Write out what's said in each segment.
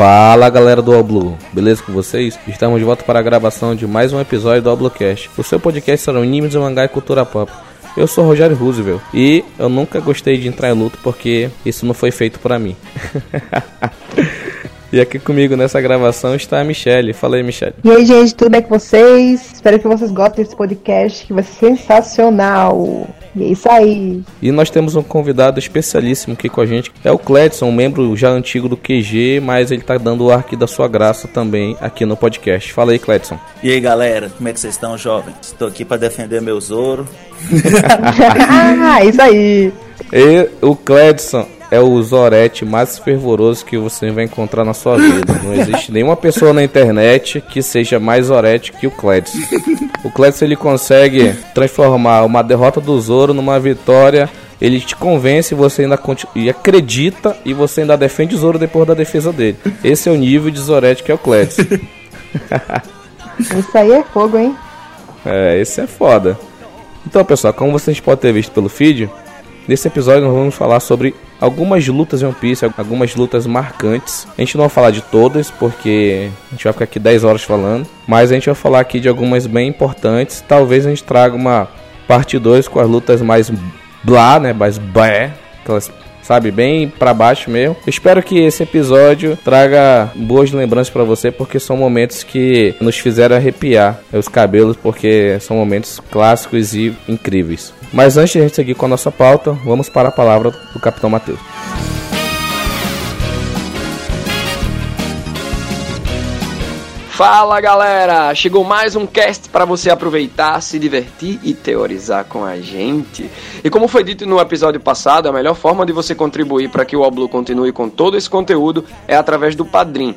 Fala galera do All Blue, beleza com vocês? Estamos de volta para a gravação de mais um episódio do All o seu podcast sobre animes, mangá e cultura pop. Eu sou Rogério Roosevelt e eu nunca gostei de entrar em luto porque isso não foi feito para mim. E aqui comigo nessa gravação está a Michelle. Fala aí, Michelle. E aí, gente, tudo bem com vocês? Espero que vocês gostem desse podcast, que vai ser sensacional. E é isso aí. E nós temos um convidado especialíssimo aqui com a gente. É o Cledson, um membro já antigo do QG, mas ele tá dando o arco da sua graça também aqui no podcast. Fala aí, Cledson. E aí, galera, como é que vocês estão, jovens? Estou aqui para defender meu Zoro. ah, isso aí. E o Cledson é o Zorete mais fervoroso que você vai encontrar na sua vida. Não existe nenhuma pessoa na internet que seja mais Zorete que o Cledson. O Cledson ele consegue transformar uma derrota do Zoro numa vitória. Ele te convence, você ainda e acredita e você ainda defende o Zoro depois da defesa dele. Esse é o nível de Zorete que é o Cledson. Isso aí é fogo, hein? É, esse é foda. Então, pessoal, como vocês podem ter visto pelo feed, Nesse episódio nós vamos falar sobre algumas lutas em One Piece, algumas lutas marcantes. A gente não vai falar de todas, porque a gente vai ficar aqui 10 horas falando, mas a gente vai falar aqui de algumas bem importantes. Talvez a gente traga uma parte 2 com as lutas mais blá, né, mais bé, aquelas sabe? Bem para baixo mesmo. Espero que esse episódio traga boas lembranças para você, porque são momentos que nos fizeram arrepiar os cabelos, porque são momentos clássicos e incríveis. Mas antes de a gente seguir com a nossa pauta, vamos para a palavra do Capitão Mateus. Fala galera! Chegou mais um cast para você aproveitar, se divertir e teorizar com a gente. E como foi dito no episódio passado, a melhor forma de você contribuir para que o Oblu continue com todo esse conteúdo é através do Padrim.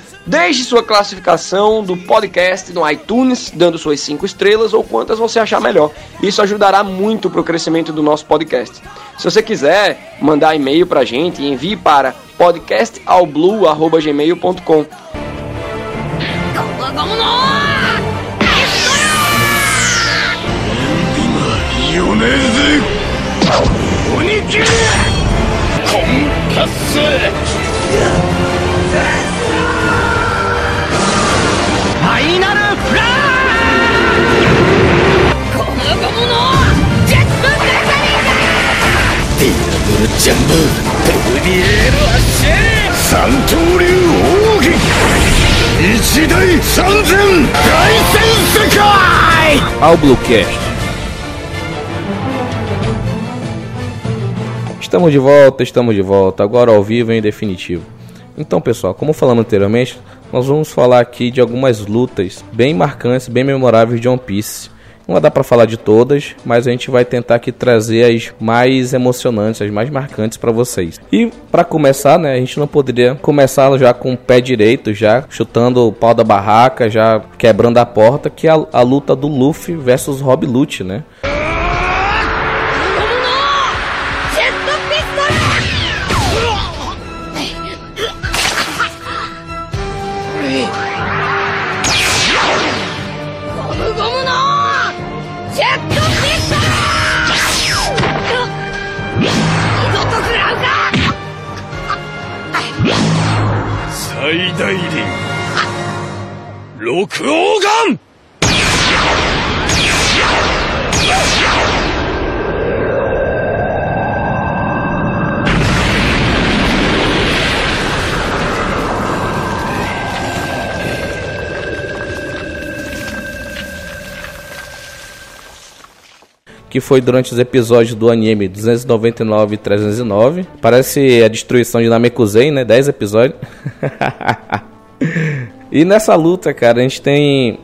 Deixe sua classificação do podcast no iTunes, dando suas 5 estrelas ou quantas você achar melhor. Isso ajudará muito para o crescimento do nosso podcast. Se você quiser mandar e-mail para a gente, envie para podcastalblue.gmail.com. Ao Bluecast. Estamos de volta, estamos de volta, agora ao vivo em definitivo. Então, pessoal, como falamos anteriormente, nós vamos falar aqui de algumas lutas bem marcantes, bem memoráveis de One Piece não dar para falar de todas, mas a gente vai tentar aqui trazer as mais emocionantes, as mais marcantes para vocês. E para começar, né, a gente não poderia começar já com o pé direito, já chutando o pau da barraca, já quebrando a porta, que é a, a luta do Luffy versus Rob Lute, né? 六王眼，que foi durante os episódios do anime 299 e 309. Parece a destruição de Namekusei, né? 10 episódios. e nessa luta, cara, a gente tem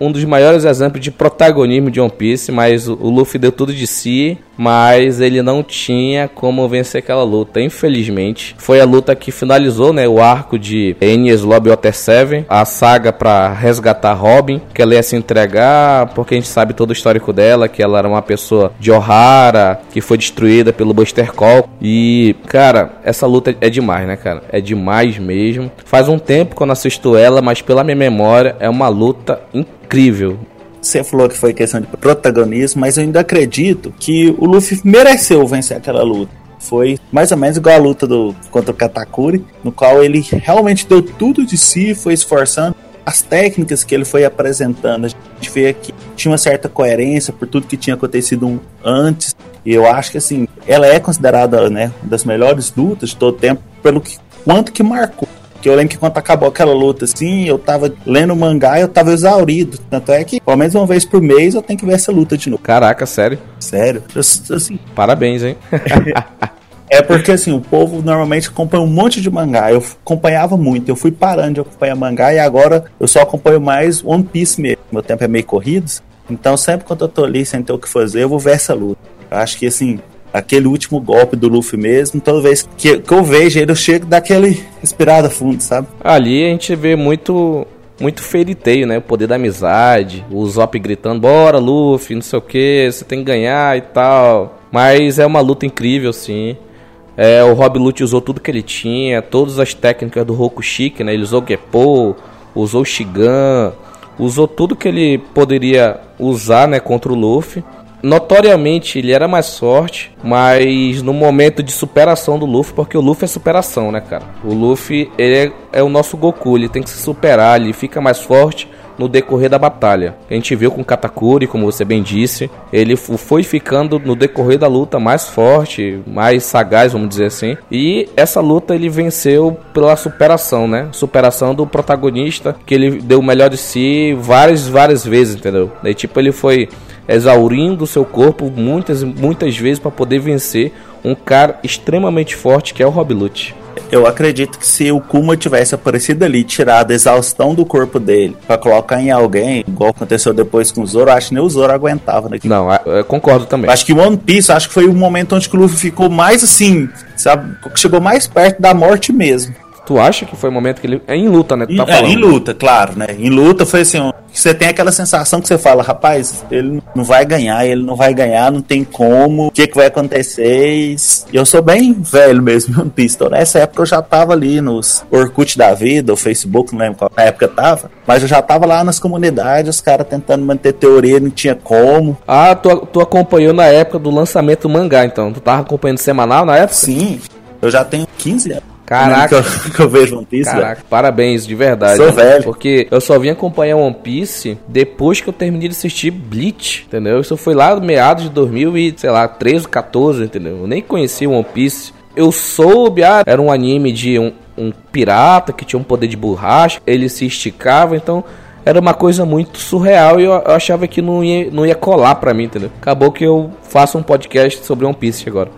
um dos maiores exemplos de protagonismo de One Piece, mas o Luffy deu tudo de si, mas ele não tinha como vencer aquela luta, infelizmente. Foi a luta que finalizou, né, o arco de Enies Lobby Water 7, a saga para resgatar Robin, que ela ia se entregar, porque a gente sabe todo o histórico dela, que ela era uma pessoa de Ohara, que foi destruída pelo Buster Call. E, cara, essa luta é demais, né, cara? É demais mesmo. Faz um tempo que eu não assisto ela, mas pela minha memória é uma luta incrível. Você falou que foi questão de protagonismo, mas eu ainda acredito que o Luffy mereceu vencer aquela luta. Foi mais ou menos igual a luta do, contra o Katakuri, no qual ele realmente deu tudo de si, foi esforçando. As técnicas que ele foi apresentando, a gente vê que tinha uma certa coerência por tudo que tinha acontecido antes. E eu acho que assim, ela é considerada né, uma das melhores lutas de todo tempo, pelo que, quanto que marcou que eu lembro que quando acabou aquela luta, assim, eu tava lendo mangá e eu tava exaurido. Tanto é que, pelo menos uma vez por mês, eu tenho que ver essa luta de novo. Caraca, sério? Sério. Eu, assim, Parabéns, hein? É porque assim, o povo normalmente acompanha um monte de mangá. Eu acompanhava muito, eu fui parando de acompanhar mangá e agora eu só acompanho mais One Piece mesmo. Meu tempo é meio corrido. Então sempre quando eu tô ali sem ter o que fazer, eu vou ver essa luta. Eu acho que assim, aquele último golpe do Luffy mesmo, toda vez que, que eu vejo ele, eu chego daquele respirada fundo, sabe? Ali a gente vê muito muito feriteio, né? O poder da amizade, o Zop gritando, bora Luffy, não sei o que, você tem que ganhar e tal. Mas é uma luta incrível, sim. É, o Rob Lute usou tudo que ele tinha, todas as técnicas do Rokushiki, né? Ele usou Geppo, usou Shigan, usou tudo que ele poderia usar, né, contra o Luffy notoriamente ele era mais forte, mas no momento de superação do Luffy, porque o Luffy é superação, né, cara? O Luffy ele é, é o nosso Goku, ele tem que se superar, ele fica mais forte no decorrer da batalha. A gente viu com Katakuri, como você bem disse, ele foi ficando no decorrer da luta mais forte, mais sagaz, vamos dizer assim. E essa luta ele venceu pela superação, né? Superação do protagonista, que ele deu o melhor de si várias, várias vezes, entendeu? Daí tipo ele foi exaurindo seu corpo muitas, muitas vezes para poder vencer um cara extremamente forte que é o Rob Lute. Eu acredito que se o Kuma tivesse aparecido ali, tirado a exaustão do corpo dele, para colocar em alguém, igual aconteceu depois com o Zoro, acho que nem o Zoro aguentava naquilo. Não, eu concordo também. Acho que One Piece, acho que foi o momento onde o Luffy ficou mais assim, sabe? Chegou mais perto da morte mesmo. Tu acha que foi o momento que ele. É em luta, né? Tu tá é, em luta, claro, né? Em luta foi assim, você tem aquela sensação que você fala, rapaz, ele não vai ganhar, ele não vai ganhar, não tem como, o que, que vai acontecer? E eu sou bem velho mesmo, One Pistol. Nessa época eu já tava ali nos Orkut da vida, o Facebook, não lembro qual época tava, mas eu já tava lá nas comunidades, os caras tentando manter teoria, não tinha como. Ah, tu, tu acompanhou na época do lançamento do mangá, então. Tu tava acompanhando semanal na época? Sim, eu já tenho 15 anos. Caraca. Que eu, que eu vejo One Piece, Caraca, velho. parabéns, de verdade. Sou velho. Porque eu só vim acompanhar One Piece depois que eu terminei de assistir Bleach, entendeu? Isso foi lá no meados de 2000 e, sei lá, 13, 14, entendeu? Eu nem conhecia One Piece. Eu soube, ah, era um anime de um, um pirata que tinha um poder de borracha, ele se esticava, então era uma coisa muito surreal e eu, eu achava que não ia, não ia colar pra mim, entendeu? Acabou que eu faço um podcast sobre One Piece agora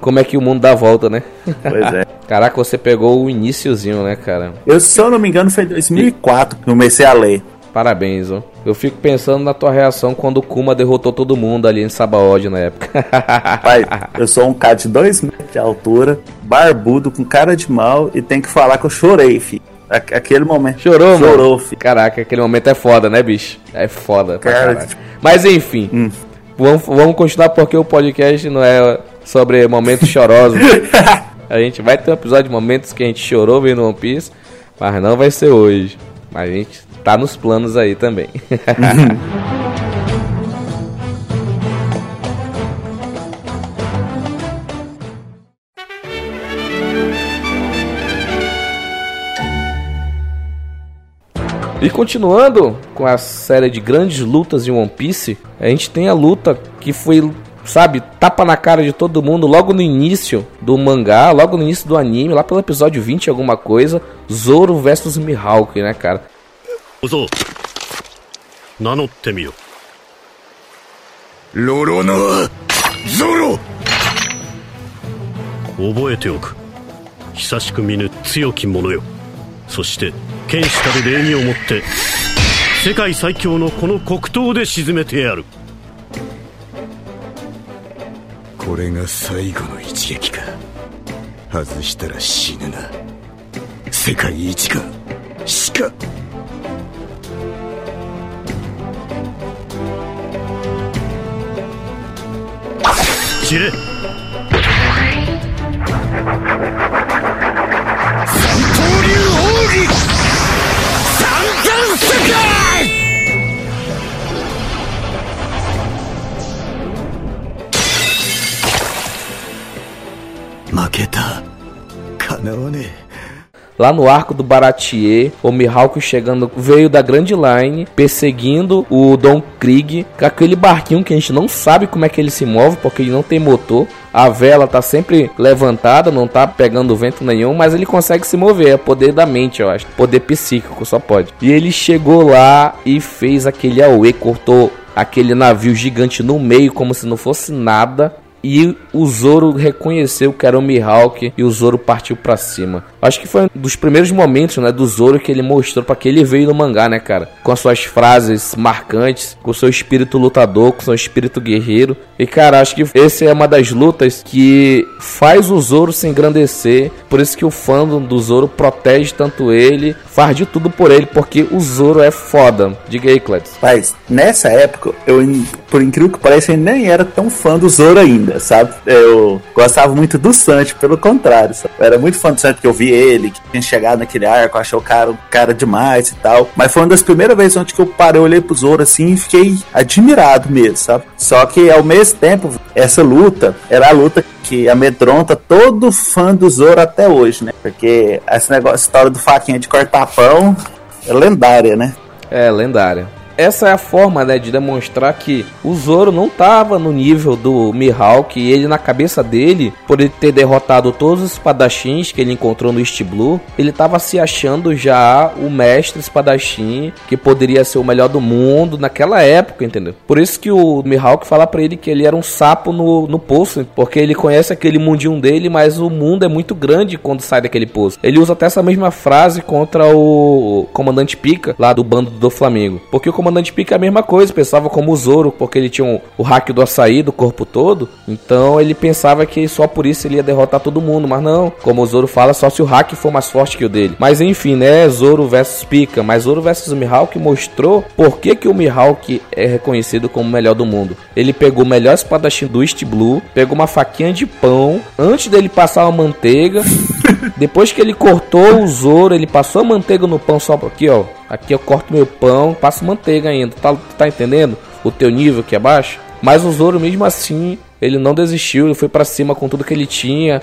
como é que o mundo dá volta, né? Pois é. Caraca, você pegou o iníciozinho, né, cara? Eu, se eu não me engano, foi em 2004 que comecei a ler. Parabéns, ó. Eu fico pensando na tua reação quando o Kuma derrotou todo mundo ali em Sabaody na época. Pai, eu sou um cara de 2 metros de altura, barbudo, com cara de mal e tem que falar que eu chorei, filho. Aquele momento. Chorou, mano? Chorou, filho. Caraca, aquele momento é foda, né, bicho? É foda. Cara, Mas enfim, hum. vamos, vamos continuar porque o podcast não é sobre momentos chorosos. a gente vai ter um episódio de momentos que a gente chorou vendo One Piece, mas não vai ser hoje. Mas a gente tá nos planos aí também. E continuando com a série de grandes lutas em One Piece, a gente tem a luta que foi sabe, tapa na cara de todo mundo logo no início do mangá, logo no início do anime, lá pelo episódio 20 alguma coisa, Zoro versus Mihawk, né, cara? Zoro, nanotte miyo. Lorona, Zoro! 覚えておく久しく見ぬ強き者よそして剣士たる礼儀をもって世界最強のこの黒刀で沈めてやる これが最後の一撃か。外したら死ぬな。世界一か。死か。散れ。三刀流奥義。三冠世界 Lá no arco do Baratier, o Mihawk chegando veio da Grand Line, perseguindo o Don Krieg com aquele barquinho que a gente não sabe como é que ele se move, porque ele não tem motor. A vela tá sempre levantada, não tá pegando vento nenhum, mas ele consegue se mover, é poder da mente, eu acho. Poder psíquico, só pode. E ele chegou lá e fez aquele Aue, cortou aquele navio gigante no meio como se não fosse nada e o Zoro reconheceu que era o Mihawk e o Zoro partiu para cima. Acho que foi um dos primeiros momentos, né, do Zoro que ele mostrou para que ele veio no mangá, né, cara? Com as suas frases marcantes, com o seu espírito lutador, com seu espírito guerreiro. E cara, acho que essa é uma das lutas que faz o Zoro se engrandecer. Por isso que o fandom do Zoro protege tanto ele, faz de tudo por ele, porque o Zoro é foda. Diga aí, Cledes. Mas nessa época, eu, por incrível que pareça, eu nem era tão fã do Zoro ainda, sabe? Eu gostava muito do Sanji, pelo contrário, sabe? Eu era muito fã do Sanji que eu vi ele, que tinha chegado naquele arco, achou o cara, cara demais e tal. Mas foi uma das primeiras vezes onde que eu parei, olhei pro Zoro assim e fiquei admirado mesmo, sabe? Só que ao mesmo tempo, essa luta era a luta que amedronta todo fã do Zoro até hoje, né? Porque esse negócio, história do faquinha de cortar pão é lendária, né? É, lendária essa é a forma né, de demonstrar que o Zoro não estava no nível do Mihawk e ele na cabeça dele, por ele ter derrotado todos os espadachins que ele encontrou no East Blue, ele estava se achando já o mestre espadachim que poderia ser o melhor do mundo naquela época, entendeu? Por isso que o Mihawk fala para ele que ele era um sapo no, no poço, porque ele conhece aquele mundinho dele, mas o mundo é muito grande quando sai daquele poço. Ele usa até essa mesma frase contra o comandante Pica lá do bando do Flamengo, porque o comandante Pica é a mesma coisa, pensava como o Zoro, porque ele tinha um, o hack do açaí do corpo todo. Então ele pensava que só por isso ele ia derrotar todo mundo, mas não. Como o Zoro fala, só se o hack for mais forte que o dele. Mas enfim, né? Zoro versus Pica. Mas Zoro versus Mihawk mostrou por que, que o Mihawk é reconhecido como o melhor do mundo. Ele pegou o melhor espadachim do East Blue, pegou uma faquinha de pão, antes dele passar a manteiga. Depois que ele cortou o Zoro, ele passou a manteiga no pão só aqui, ó. Aqui eu corto meu pão, passo manteiga ainda. Tá, tá entendendo? O teu nível aqui abaixo? Mas o Zoro mesmo assim, ele não desistiu, ele foi para cima com tudo que ele tinha.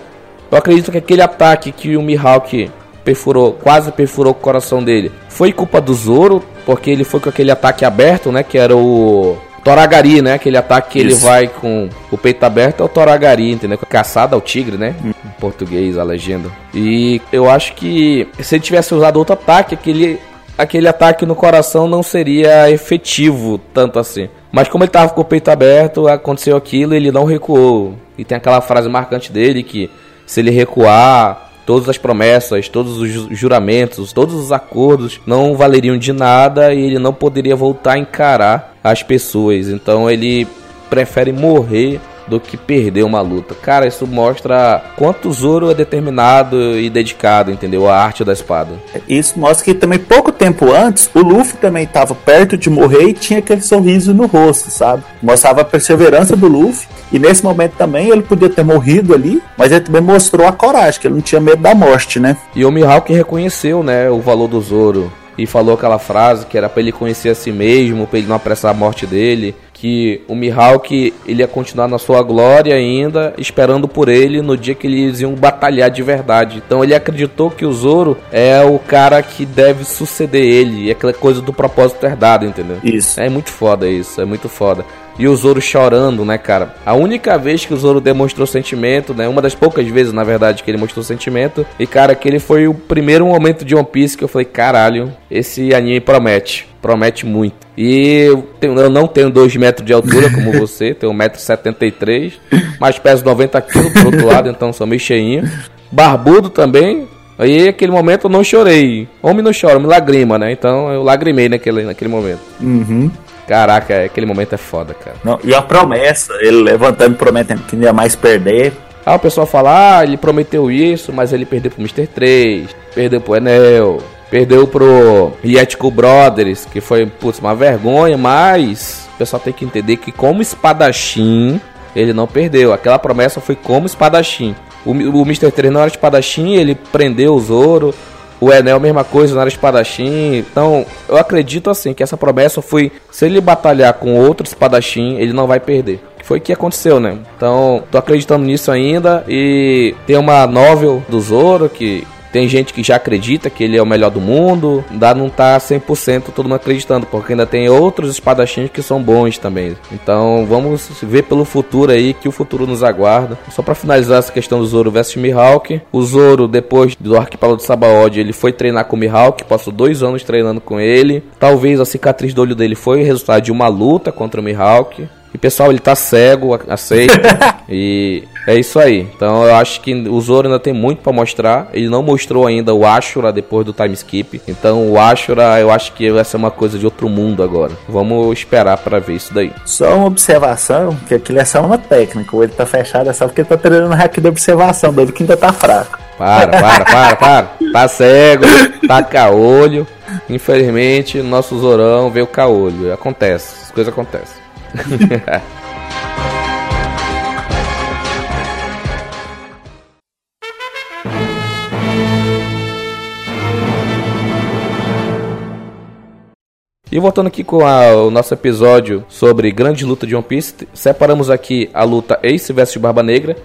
Eu acredito que aquele ataque que o Mihawk perfurou, quase perfurou o coração dele, foi culpa do Zoro, porque ele foi com aquele ataque aberto, né, que era o Toragari, né? Aquele ataque que Isso. ele vai com o peito aberto é o Toragari, entendeu? Caçada ao tigre, né? Hum. Em português, a legenda. E eu acho que se ele tivesse usado outro ataque, aquele aquele ataque no coração não seria efetivo tanto assim. Mas como ele estava com o peito aberto, aconteceu aquilo e ele não recuou. E tem aquela frase marcante dele que se ele recuar, todas as promessas, todos os juramentos, todos os acordos não valeriam de nada e ele não poderia voltar a encarar as pessoas. Então ele prefere morrer do que perder uma luta. Cara, isso mostra quanto o Zoro é determinado e dedicado, entendeu? A arte da espada. Isso mostra que também pouco tempo antes, o Luffy também estava perto de morrer e tinha aquele sorriso no rosto, sabe? Mostrava a perseverança do Luffy. E nesse momento também ele podia ter morrido ali, mas ele também mostrou a coragem, que ele não tinha medo da morte, né? E o Mihawk reconheceu, né, o valor do Zoro e falou aquela frase que era para ele conhecer a si mesmo, para ele não apressar a morte dele que o Mihawk ele ia continuar na sua glória ainda, esperando por ele no dia que eles iam batalhar de verdade. Então ele acreditou que o Zoro é o cara que deve suceder ele, e aquela coisa do propósito herdado, entendeu? Isso. É muito foda isso, é muito foda e o Zoro chorando, né, cara? A única vez que o Zoro demonstrou sentimento, né? Uma das poucas vezes, na verdade, que ele mostrou sentimento. E, cara, aquele foi o primeiro momento de One Piece que eu falei, caralho, esse anime promete. Promete muito. E eu, tenho, eu não tenho 2 metros de altura como você, tenho 1,73m, mas peso 90kg por outro lado, então sou meio cheinho. Barbudo também, Aí, aquele momento, eu não chorei. Homem não chora, me lagrima, né? Então, eu lagrimei naquele, naquele momento. Uhum. Caraca, aquele momento é foda, cara. Não, e a promessa, ele levantando, prometendo que não ia mais perder. Ah, o pessoal fala, ah, ele prometeu isso, mas ele perdeu pro Mr. 3, perdeu pro Enel, perdeu pro Yetico Brothers, que foi, putz, uma vergonha, mas o pessoal tem que entender que como espadachim, ele não perdeu. Aquela promessa foi como espadachim. O, o Mr. 3 não era espadachim, ele prendeu o Zoro. O Enel, mesma coisa, não era espadachim. Então, eu acredito assim que essa promessa foi: se ele batalhar com outro espadachim, ele não vai perder. Foi o que aconteceu, né? Então, tô acreditando nisso ainda. E tem uma novel do Zoro que tem gente que já acredita que ele é o melhor do mundo, ainda não tá 100% todo mundo acreditando, porque ainda tem outros espadachins que são bons também. Então vamos ver pelo futuro aí, que o futuro nos aguarda. Só para finalizar essa questão do Zoro versus Mihawk, o Zoro, depois do arquipélago do Sabaody, ele foi treinar com o Mihawk, passou dois anos treinando com ele. Talvez a cicatriz do olho dele foi resultado de uma luta contra o Mihawk. E pessoal, ele tá cego, aceita. e é isso aí. Então eu acho que o Zoro ainda tem muito para mostrar. Ele não mostrou ainda o Ashura depois do time skip. Então o Ashura eu acho que vai ser uma coisa de outro mundo agora. Vamos esperar para ver isso daí. Só uma observação, que aquilo é só uma técnica. O olho tá fechado, é só porque ele tá treinando o hack da observação dele que ainda tá fraco. Para, para, para, para. Tá cego, tá caolho. Infelizmente, nosso Zorão veio caolho. Acontece, as coisas acontecem. E voltando aqui com a, o nosso episódio sobre grande luta de One Piece, separamos aqui a luta Ace vs Barba Negra.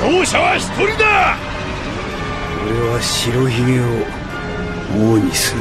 勝者は一人だ俺は白ひげを王にする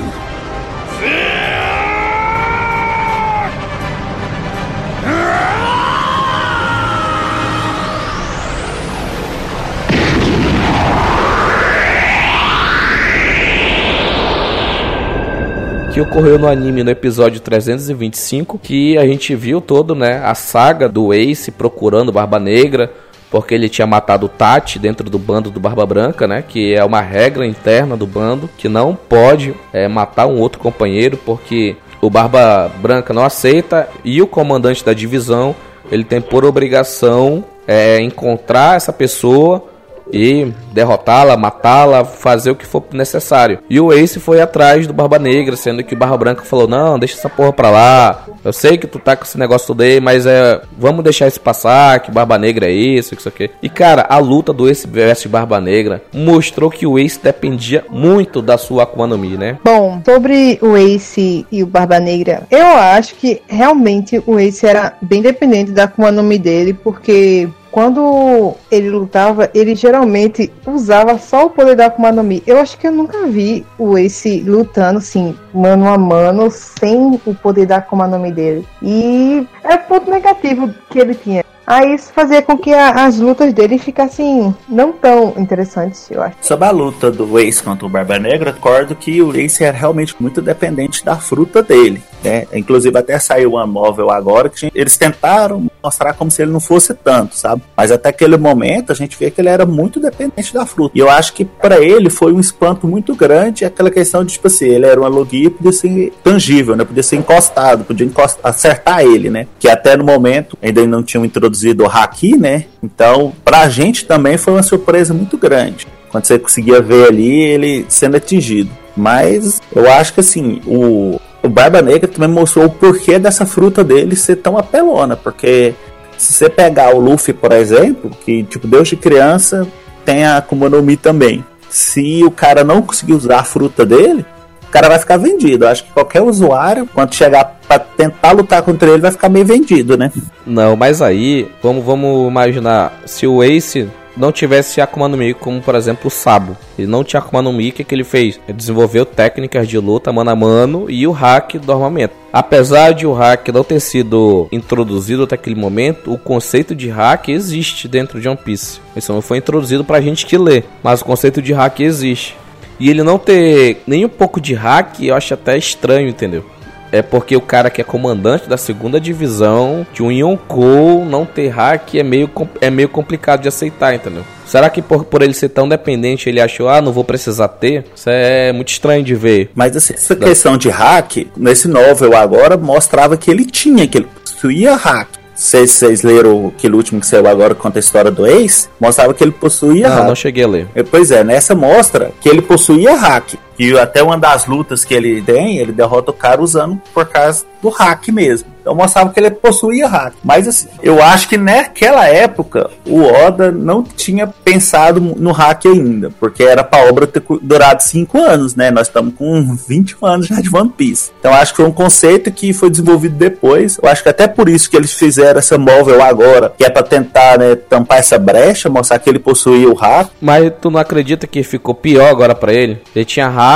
que ocorreu no anime no episódio 325, que a gente viu todo, né, a saga do Ace procurando Barba Negra, porque ele tinha matado o Tati dentro do bando do Barba Branca, né? Que é uma regra interna do bando que não pode é, matar um outro companheiro, porque o Barba Branca não aceita e o comandante da divisão ele tem por obrigação é, encontrar essa pessoa e derrotá-la, matá-la, fazer o que for necessário. E o Ace foi atrás do Barba Negra, sendo que o Barba Branca falou: Não, deixa essa porra pra lá. Eu sei que tu tá com esse negócio todo aí, mas é. Vamos deixar isso passar, que Barba Negra é isso, isso aqui. E cara, a luta do Ace vs Barba Negra mostrou que o Ace dependia muito da sua Akuma no Mi, né? Bom, sobre o Ace e o Barba Negra, eu acho que realmente o Ace era bem dependente da Akuma no Mi dele, porque quando ele lutava, ele geralmente usava só o poder da Akuma no Mi. Eu acho que eu nunca vi o Ace lutando, assim, mano a mano, sem o poder da Akuma no Mi dele. E é ponto negativo que ele tinha. Aí isso fazia com que a, as lutas dele ficassem não tão interessantes, eu acho. Sobre a luta do Ace contra o Barba Negra, recordo que o Ace era realmente muito dependente da fruta dele. Né? Inclusive até saiu uma móvel agora que eles tentaram mostrar como se ele não fosse tanto, sabe? Mas até aquele momento a gente vê que ele era muito dependente da fruta. E eu acho que para ele foi um espanto muito grande aquela questão de, tipo assim, ele era uma logia podia ser tangível, né? Podia ser encostado, podia encostar, acertar ele, né? Que até no momento ainda não tinham introduzido o Haki, né? Então, pra gente também foi uma surpresa muito grande. Quando você conseguia ver ali ele sendo atingido. Mas eu acho que assim, o, o Barba Negra também mostrou o porquê dessa fruta dele ser tão apelona, porque se você pegar o Luffy, por exemplo, que tipo desde criança tem a Akuma no Mi também. Se o cara não conseguir usar a fruta dele, o cara vai ficar vendido. Eu acho que qualquer usuário, quando chegar para tentar lutar contra ele, vai ficar meio vendido, né? Não, mas aí, vamos, vamos imaginar, se o Ace não tivesse Akuma no Mi, como por exemplo o Sabo. Ele não tinha Akuma no Mi, o que, que ele fez? Ele desenvolveu técnicas de luta mano a mano e o hack do armamento. Apesar de o hack não ter sido introduzido até aquele momento, o conceito de hack existe dentro de One Piece. Isso não foi introduzido pra gente que lê, mas o conceito de hack existe. E ele não ter nem um pouco de hack, eu acho até estranho, entendeu? É porque o cara que é comandante da segunda divisão de um Yonkou não ter hack é meio, é meio complicado de aceitar, entendeu? Será que por, por ele ser tão dependente ele achou, ah, não vou precisar ter? Isso é muito estranho de ver. Mas assim, essa questão de hack, nesse novel agora, mostrava que ele tinha, que ele possuía hack vocês, vocês leram aquele último que saiu agora conta a história do ex, mostrava que ele possuía não, hack. Não, cheguei a ler. Pois é, nessa mostra que ele possuía hack. E até uma das lutas que ele tem, ele derrota o cara usando por causa do hack mesmo. Então mostrava que ele possuía hack. Mas assim, eu acho que naquela época o Oda não tinha pensado no hack ainda, porque era pra obra ter durado 5 anos, né? Nós estamos com 21 anos já de One Piece. Então acho que foi um conceito que foi desenvolvido depois. Eu acho que até por isso que eles fizeram essa móvel agora, que é para tentar né, tampar essa brecha, mostrar que ele possuía o hack. Mas tu não acredita que ficou pior agora para ele? Ele tinha hack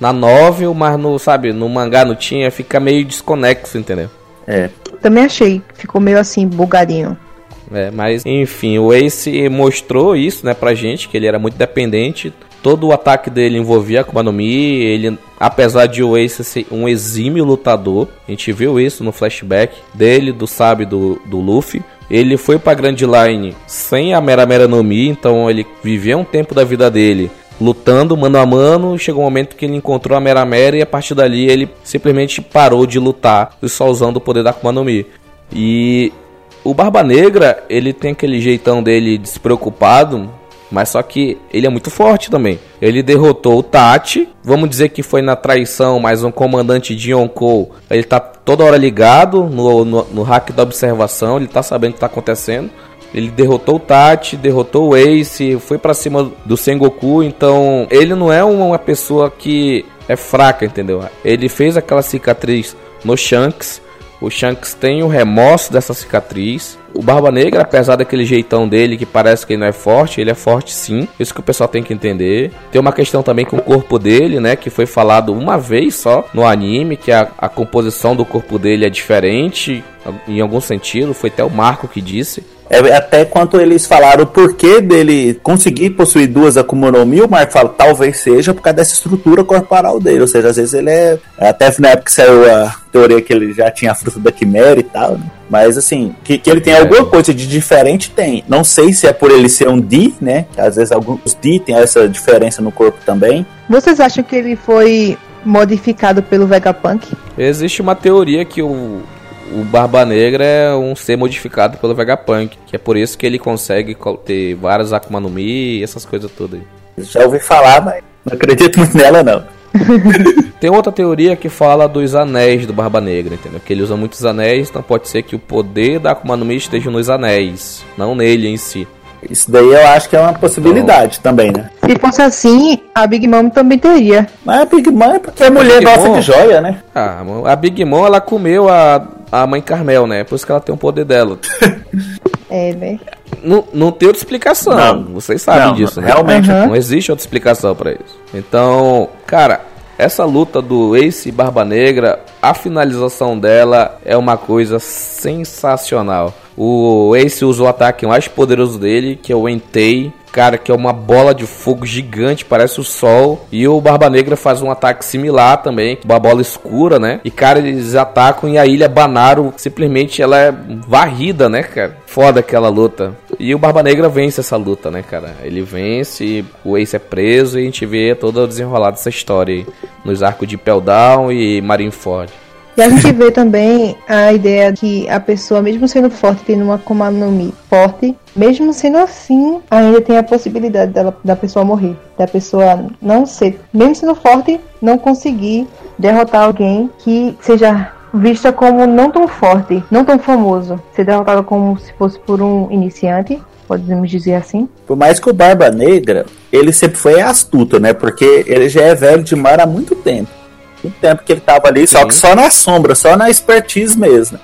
na novel, mas no, sabe, no mangá não tinha, fica meio desconexo, entendeu? É. Também achei, ficou meio assim, bugadinho. É, mas enfim, o Ace mostrou isso, né, pra gente, que ele era muito dependente. Todo o ataque dele envolvia Akuma no Mi, ele, apesar de o Ace ser um exímio lutador, a gente viu isso no flashback dele, do Sabe, do, do Luffy. Ele foi pra Grand Line sem a Mera Mera no Mi, então ele viveu um tempo da vida dele lutando mano a mano. Chegou um momento que ele encontrou a Mera Mera e a partir dali ele simplesmente parou de lutar e só usando o poder da Akuma no Mi. E o Barba Negra, ele tem aquele jeitão dele despreocupado, mas só que ele é muito forte também. Ele derrotou o Tati, vamos dizer que foi na traição, mas um comandante de Yonkou, ele tá toda hora ligado no, no, no hack da observação, ele tá sabendo o que tá acontecendo. Ele derrotou o Tati, derrotou o Ace, foi para cima do Sengoku, então ele não é uma pessoa que é fraca, entendeu? Ele fez aquela cicatriz no Shanks. O Shanks tem o remorso dessa cicatriz. O Barba Negra, apesar daquele jeitão dele que parece que ele não é forte, ele é forte sim. Isso que o pessoal tem que entender. Tem uma questão também com o corpo dele, né? Que foi falado uma vez só no anime, que a, a composição do corpo dele é diferente em algum sentido. Foi até o Marco que disse. É, até quanto eles falaram o porquê dele conseguir possuir duas Akuma no Mi, o Marco fala, talvez seja por causa dessa estrutura corporal dele, ou seja, às vezes ele é, até na época que saiu a teoria que ele já tinha a fruta da Quimera e tal, né? Mas assim, que, que ele tem é. alguma coisa de diferente, tem. Não sei se é por ele ser um D, né? Às vezes alguns D tem essa diferença no corpo também. Vocês acham que ele foi modificado pelo Vegapunk? Existe uma teoria que o o Barba Negra é um ser modificado pelo Vegapunk, que é por isso que ele consegue ter vários Akuma no Mi e essas coisas todas. Já ouvi falar, mas não acredito muito nela não. Tem outra teoria que fala dos anéis do Barba Negra, entendeu? Que ele usa muitos anéis, então pode ser que o poder da Akuma no Mi esteja nos anéis, não nele em si. Isso daí eu acho que é uma possibilidade também, né? Se fosse assim, a Big Mom também teria. Mas a Big Mom é porque a mulher gosta de joia, né? Ah, a Big Mom ela comeu a, a mãe Carmel, né? Por isso que ela tem o poder dela. é, né? Não, não tem outra explicação. Não. Vocês sabem não, disso, né? Realmente. Uhum. Não existe outra explicação para isso. Então, cara, essa luta do Ace e Barba Negra, a finalização dela é uma coisa sensacional. O Ace usa o ataque mais poderoso dele, que é o Entei, cara que é uma bola de fogo gigante, parece o sol. E o Barba Negra faz um ataque similar também, uma bola escura, né? E cara, eles atacam e a ilha Banaro simplesmente ela é varrida, né, cara? Foda aquela luta. E o Barba Negra vence essa luta, né, cara? Ele vence, o Ace é preso e a gente vê toda a desenrolada dessa história aí, nos arcos de Peldown e Marineford. E a gente vê também a ideia que a pessoa, mesmo sendo forte, tendo uma Akuma Mi forte, mesmo sendo assim, ainda tem a possibilidade dela, da pessoa morrer. Da pessoa não ser, mesmo sendo forte, não conseguir derrotar alguém que seja vista como não tão forte, não tão famoso. Ser derrotada como se fosse por um iniciante, podemos dizer assim. Por mais que o Barba Negra, ele sempre foi astuto, né? Porque ele já é velho de mar há muito tempo muito tempo que ele tava ali, Sim. só que só na sombra, só na expertise mesmo.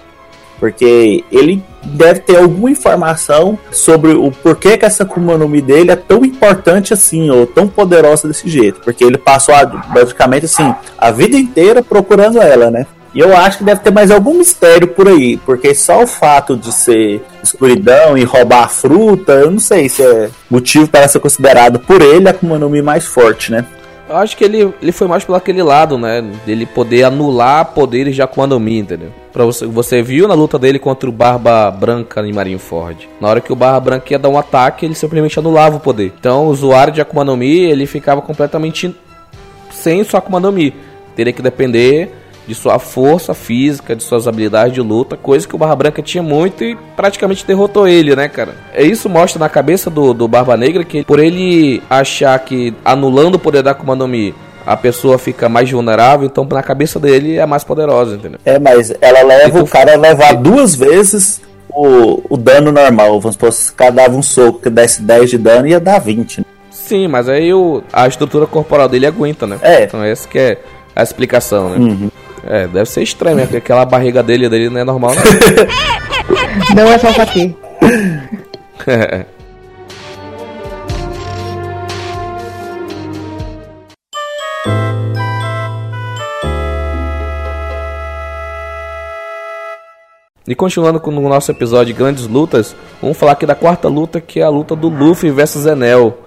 Porque ele deve ter alguma informação sobre o porquê que essa Akuma no Mi dele é tão importante assim, ou tão poderosa desse jeito. Porque ele passou basicamente assim, a vida inteira procurando ela, né? E eu acho que deve ter mais algum mistério por aí, porque só o fato de ser escuridão e roubar a fruta, eu não sei se é motivo para ser considerado por ele a Akuma no Mi mais forte, né? Acho que ele, ele foi mais por aquele lado, né? Dele poder anular poderes de Akuma no Mi, entendeu? Pra você, você viu na luta dele contra o Barba Branca em Marineford. Na hora que o Barba Branca ia dar um ataque, ele simplesmente anulava o poder. Então o usuário de Akuma no Mi, ele ficava completamente sem sua Akuma no Mi. Teria que depender de sua força física, de suas habilidades de luta, coisa que o Barba Branca tinha muito e praticamente derrotou ele, né, cara? É isso mostra na cabeça do, do Barba Negra que por ele achar que anulando o poder da Akuma no Mi a pessoa fica mais vulnerável, então na cabeça dele é mais poderosa, entendeu? É, mas ela leva então, o cara a levar duas vezes o, o dano normal. Vamos supor, se o cara dava um soco que desse 10 de dano, ia dar 20. Né? Sim, mas aí o, a estrutura corporal dele aguenta, né? É. Então essa que é a explicação, né? Uhum. É, deve ser estranho, né? Porque aquela barriga dele, dele não é normal, não. não é só aqui. E continuando com o nosso episódio de grandes lutas, vamos falar aqui da quarta luta, que é a luta do Luffy versus Enel.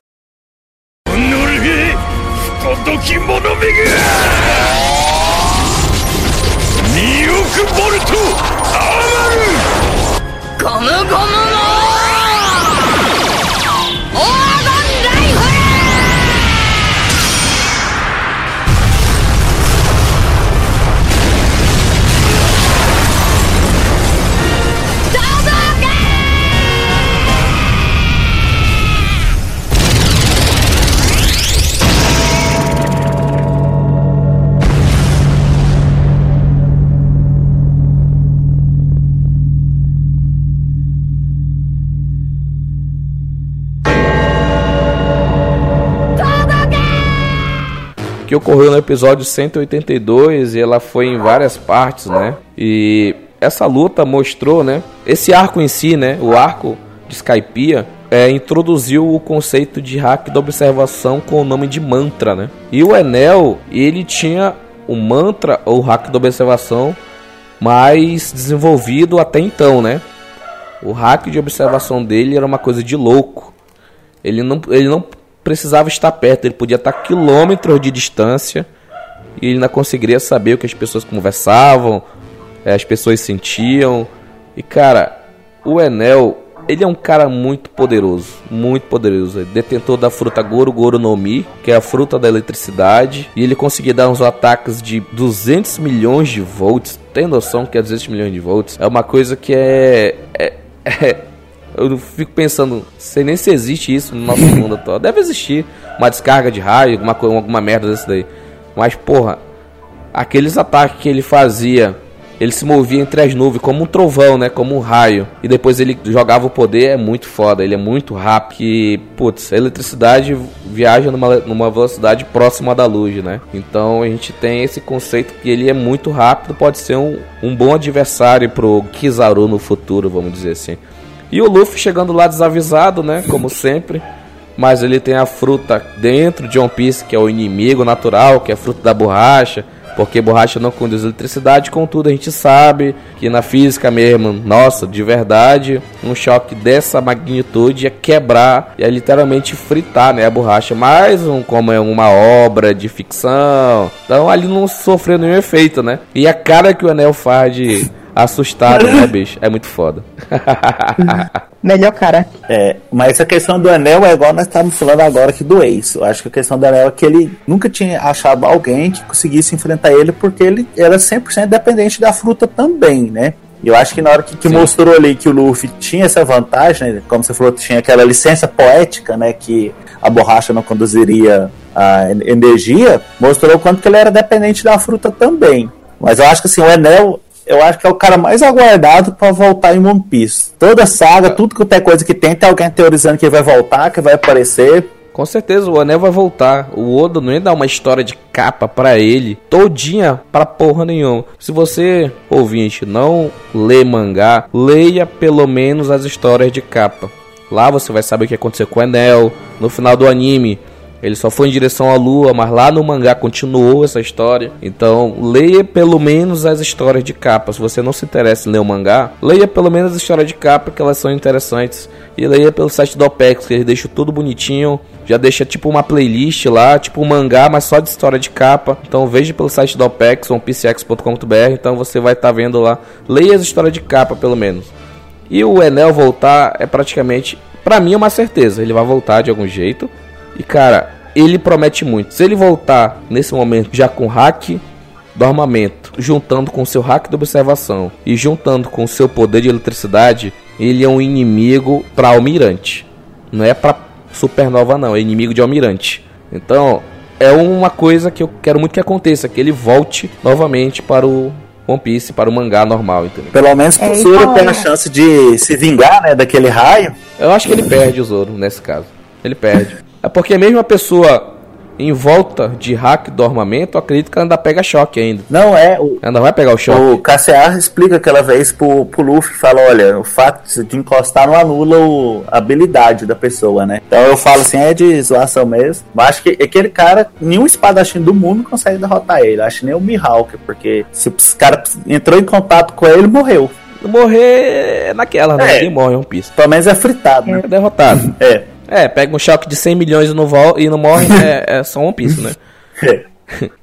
Ocorreu no episódio 182 e ela foi em várias partes, né? E essa luta mostrou, né? Esse arco em si, né? O arco de Skypiea é, introduziu o conceito de hack da observação com o nome de mantra, né? E o Enel, ele tinha o mantra ou hack da observação mais desenvolvido até então, né? O hack de observação dele era uma coisa de louco. Ele não, ele não precisava estar perto, ele podia estar quilômetros de distância e ele ainda conseguiria saber o que as pessoas conversavam, eh, as pessoas sentiam. E cara, o Enel, ele é um cara muito poderoso, muito poderoso. Ele detentor da fruta Goro Goro no Mi, que é a fruta da eletricidade, e ele conseguia dar uns ataques de 200 milhões de volts. Tem noção que é 200 milhões de volts? É uma coisa que é, é, é eu fico pensando, sei nem se existe isso no nosso mundo atual. Deve existir uma descarga de raio, alguma, alguma merda desse daí. Mas, porra, aqueles ataques que ele fazia, ele se movia entre as nuvens como um trovão, né? Como um raio. E depois ele jogava o poder, é muito foda. Ele é muito rápido. E, putz, a eletricidade viaja numa, numa velocidade próxima da luz, né? Então a gente tem esse conceito que ele é muito rápido. Pode ser um, um bom adversário pro Kizaru no futuro, vamos dizer assim. E o Luffy chegando lá desavisado, né? Como sempre. Mas ele tem a fruta dentro de One Piece, que é o inimigo natural, que é a fruta da borracha. Porque borracha não conduz eletricidade, contudo a gente sabe que na física mesmo, nossa, de verdade, um choque dessa magnitude é quebrar, é literalmente fritar, né, a borracha. Mas um, como é uma obra de ficção, então ali não sofreu nenhum efeito, né? E a cara que o Anel faz de assustado, né, bicho? É muito foda. Melhor cara. É, mas a questão do anel é igual nós estávamos falando agora aqui do Ace. Eu acho que a questão do anel é que ele nunca tinha achado alguém que conseguisse enfrentar ele porque ele era 100% dependente da fruta também, né? E eu acho que na hora que, que mostrou ali que o Luffy tinha essa vantagem, né? como você falou, tinha aquela licença poética, né? Que a borracha não conduziria a energia, mostrou o quanto que ele era dependente da fruta também. Mas eu acho que assim, o Enel eu acho que é o cara mais aguardado para voltar em One Piece. Toda saga, tudo que tem coisa que tem, tem alguém teorizando que vai voltar, que vai aparecer. Com certeza o Anel vai voltar. O Oda não ia dar uma história de capa para ele, todinha pra porra nenhuma. Se você, ouvinte, não lê mangá, leia pelo menos as histórias de capa. Lá você vai saber o que aconteceu com o Enel. No final do anime, ele só foi em direção à lua, mas lá no mangá continuou essa história. Então, leia pelo menos as histórias de capa. Se você não se interessa em ler o mangá, leia pelo menos as histórias de capa, que elas são interessantes. E leia pelo site do OPEX, que eles deixam tudo bonitinho. Já deixa tipo uma playlist lá, tipo um mangá, mas só de história de capa. Então veja pelo site do OPEX, onepcx.com.br. Então você vai estar tá vendo lá. Leia as histórias de capa, pelo menos. E o Enel voltar é praticamente, para mim é uma certeza, ele vai voltar de algum jeito. E cara, ele promete muito. Se ele voltar nesse momento já com hack do armamento, juntando com seu hack de observação e juntando com seu poder de eletricidade, ele é um inimigo para almirante. Não é para supernova não, é inimigo de almirante. Então, é uma coisa que eu quero muito que aconteça, que ele volte novamente para o One Piece para o mangá normal, entendeu? Pelo menos o é, Zoro então, tem a chance de se vingar, né, daquele raio. Eu acho que ele perde o Zoro nesse caso. Ele perde. É porque mesmo a pessoa em volta de hack do armamento, acredito que ela ainda pega choque ainda. Não é. O, ainda vai pegar o choque. O KCA explica aquela vez pro, pro Luffy, fala, olha, o fato de encostar não anula o, a habilidade da pessoa, né? Então eu falo assim, é de zoação mesmo. Mas acho que aquele cara, nenhum espadachim do mundo consegue derrotar ele. Acho nem o Mihawk, porque se o cara entrou em contato com ele, morreu. Morrer é naquela, né? É. Ninguém morre, é um piso. Pelo menos é fritado, né? É derrotado. É. É, pega um choque de 100 milhões e não, e não morre, é, é só One Piece, né?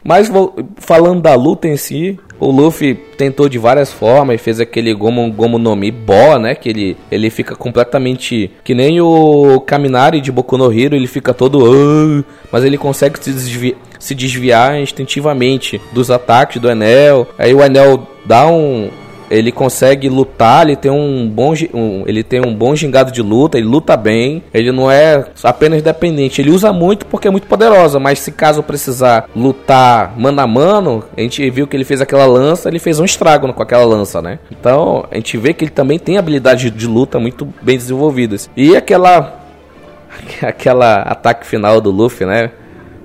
Mas falando da luta em si, o Luffy tentou de várias formas, fez aquele Gomu, Gomu no Mi boa, né? Que ele, ele fica completamente que nem o Kaminari de Boku no Hero, ele fica todo, uh, mas ele consegue se desviar, se desviar instintivamente dos ataques do Enel. Aí o Enel dá um, ele consegue lutar, ele tem um bom, um, ele tem um bom gingado de luta, ele luta bem, ele não é apenas dependente, ele usa muito porque é muito poderosa, mas se caso precisar lutar mano a mano, a gente viu que ele fez aquela lança, ele fez um estrago com aquela lança, né? Então, a gente vê que ele também tem habilidades de luta muito bem desenvolvidas. E aquela aquela ataque final do Luffy, né?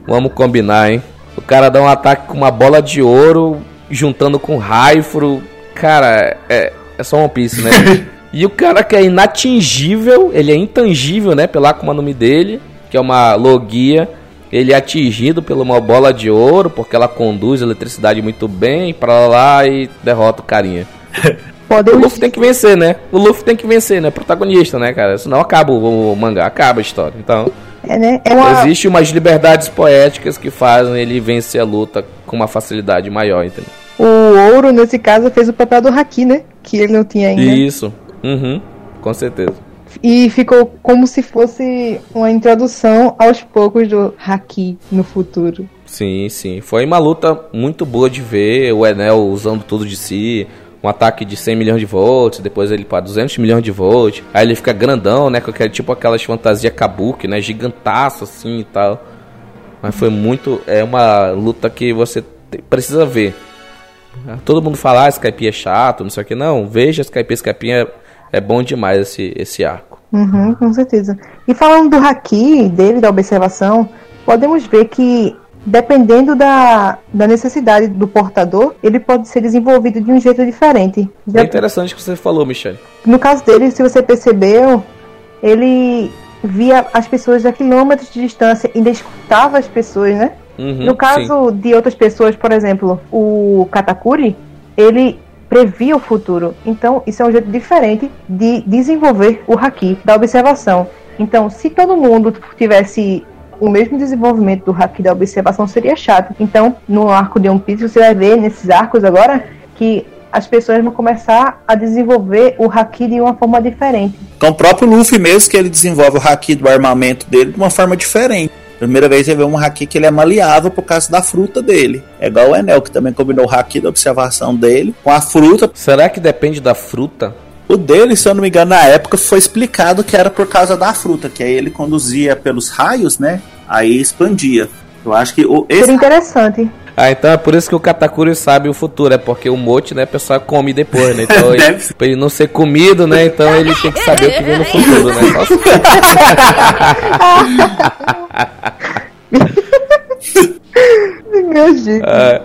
Vamos combinar, hein? O cara dá um ataque com uma bola de ouro, juntando com Raifro, Cara, é, é só One Piece, né? e o cara que é inatingível, ele é intangível, né? Pela como é o nome dele, que é uma logia. Ele é atingido por uma bola de ouro, porque ela conduz a eletricidade muito bem para lá e derrota o carinha. Podemos... O Luffy tem que vencer, né? O Luffy tem que vencer, né? Protagonista, né, cara? Senão acaba o, o mangá, acaba a história. Então, é, né? é uma... existe umas liberdades poéticas que fazem ele vencer a luta com uma facilidade maior, entendeu? O ouro, nesse caso, fez o papel do Haki, né? Que ele não tinha ainda. Isso. Uhum. Com certeza. E ficou como se fosse uma introdução aos poucos do Haki no futuro. Sim, sim. Foi uma luta muito boa de ver o Enel usando tudo de si. Um ataque de 100 milhões de volts, depois ele para 200 milhões de volts. Aí ele fica grandão, né? Com aquele, tipo aquelas fantasias kabuki, né? Gigantaço assim e tal. Mas foi muito. É uma luta que você precisa ver. Todo mundo fala, ah, Skype é chato, não sei o que. Não, veja Skype, Skype é, é bom demais esse, esse arco. Uhum, com certeza. E falando do haki dele, da observação, podemos ver que dependendo da, da necessidade do portador, ele pode ser desenvolvido de um jeito diferente. É interessante o que você falou, Michelle. No caso dele, se você percebeu, ele via as pessoas a quilômetros de distância, ainda escutava as pessoas, né? Uhum, no caso sim. de outras pessoas, por exemplo, o Katakuri, ele previa o futuro. Então, isso é um jeito diferente de desenvolver o haki, da observação. Então, se todo mundo tivesse o mesmo desenvolvimento do haki da observação, seria chato. Então, no arco de One Piece, você vai ver nesses arcos agora que as pessoas vão começar a desenvolver o haki de uma forma diferente. Com o próprio Luffy mesmo, que ele desenvolve o haki do armamento dele de uma forma diferente. Primeira vez você vê um haki que ele é maleável por causa da fruta dele. É igual o Enel, que também combinou o haki da observação dele com a fruta. Será que depende da fruta? O dele, se eu não me engano, na época foi explicado que era por causa da fruta, que aí ele conduzia pelos raios, né? Aí expandia. Eu acho que o. Esse... Seria interessante. Ah, então é por isso que o Katakuri sabe o futuro, é porque o mote, né, a pessoa come depois, né? Então ele, pra ele não ser comido, né? Então ele tem que saber o que vem no futuro, né? Nossa. ai,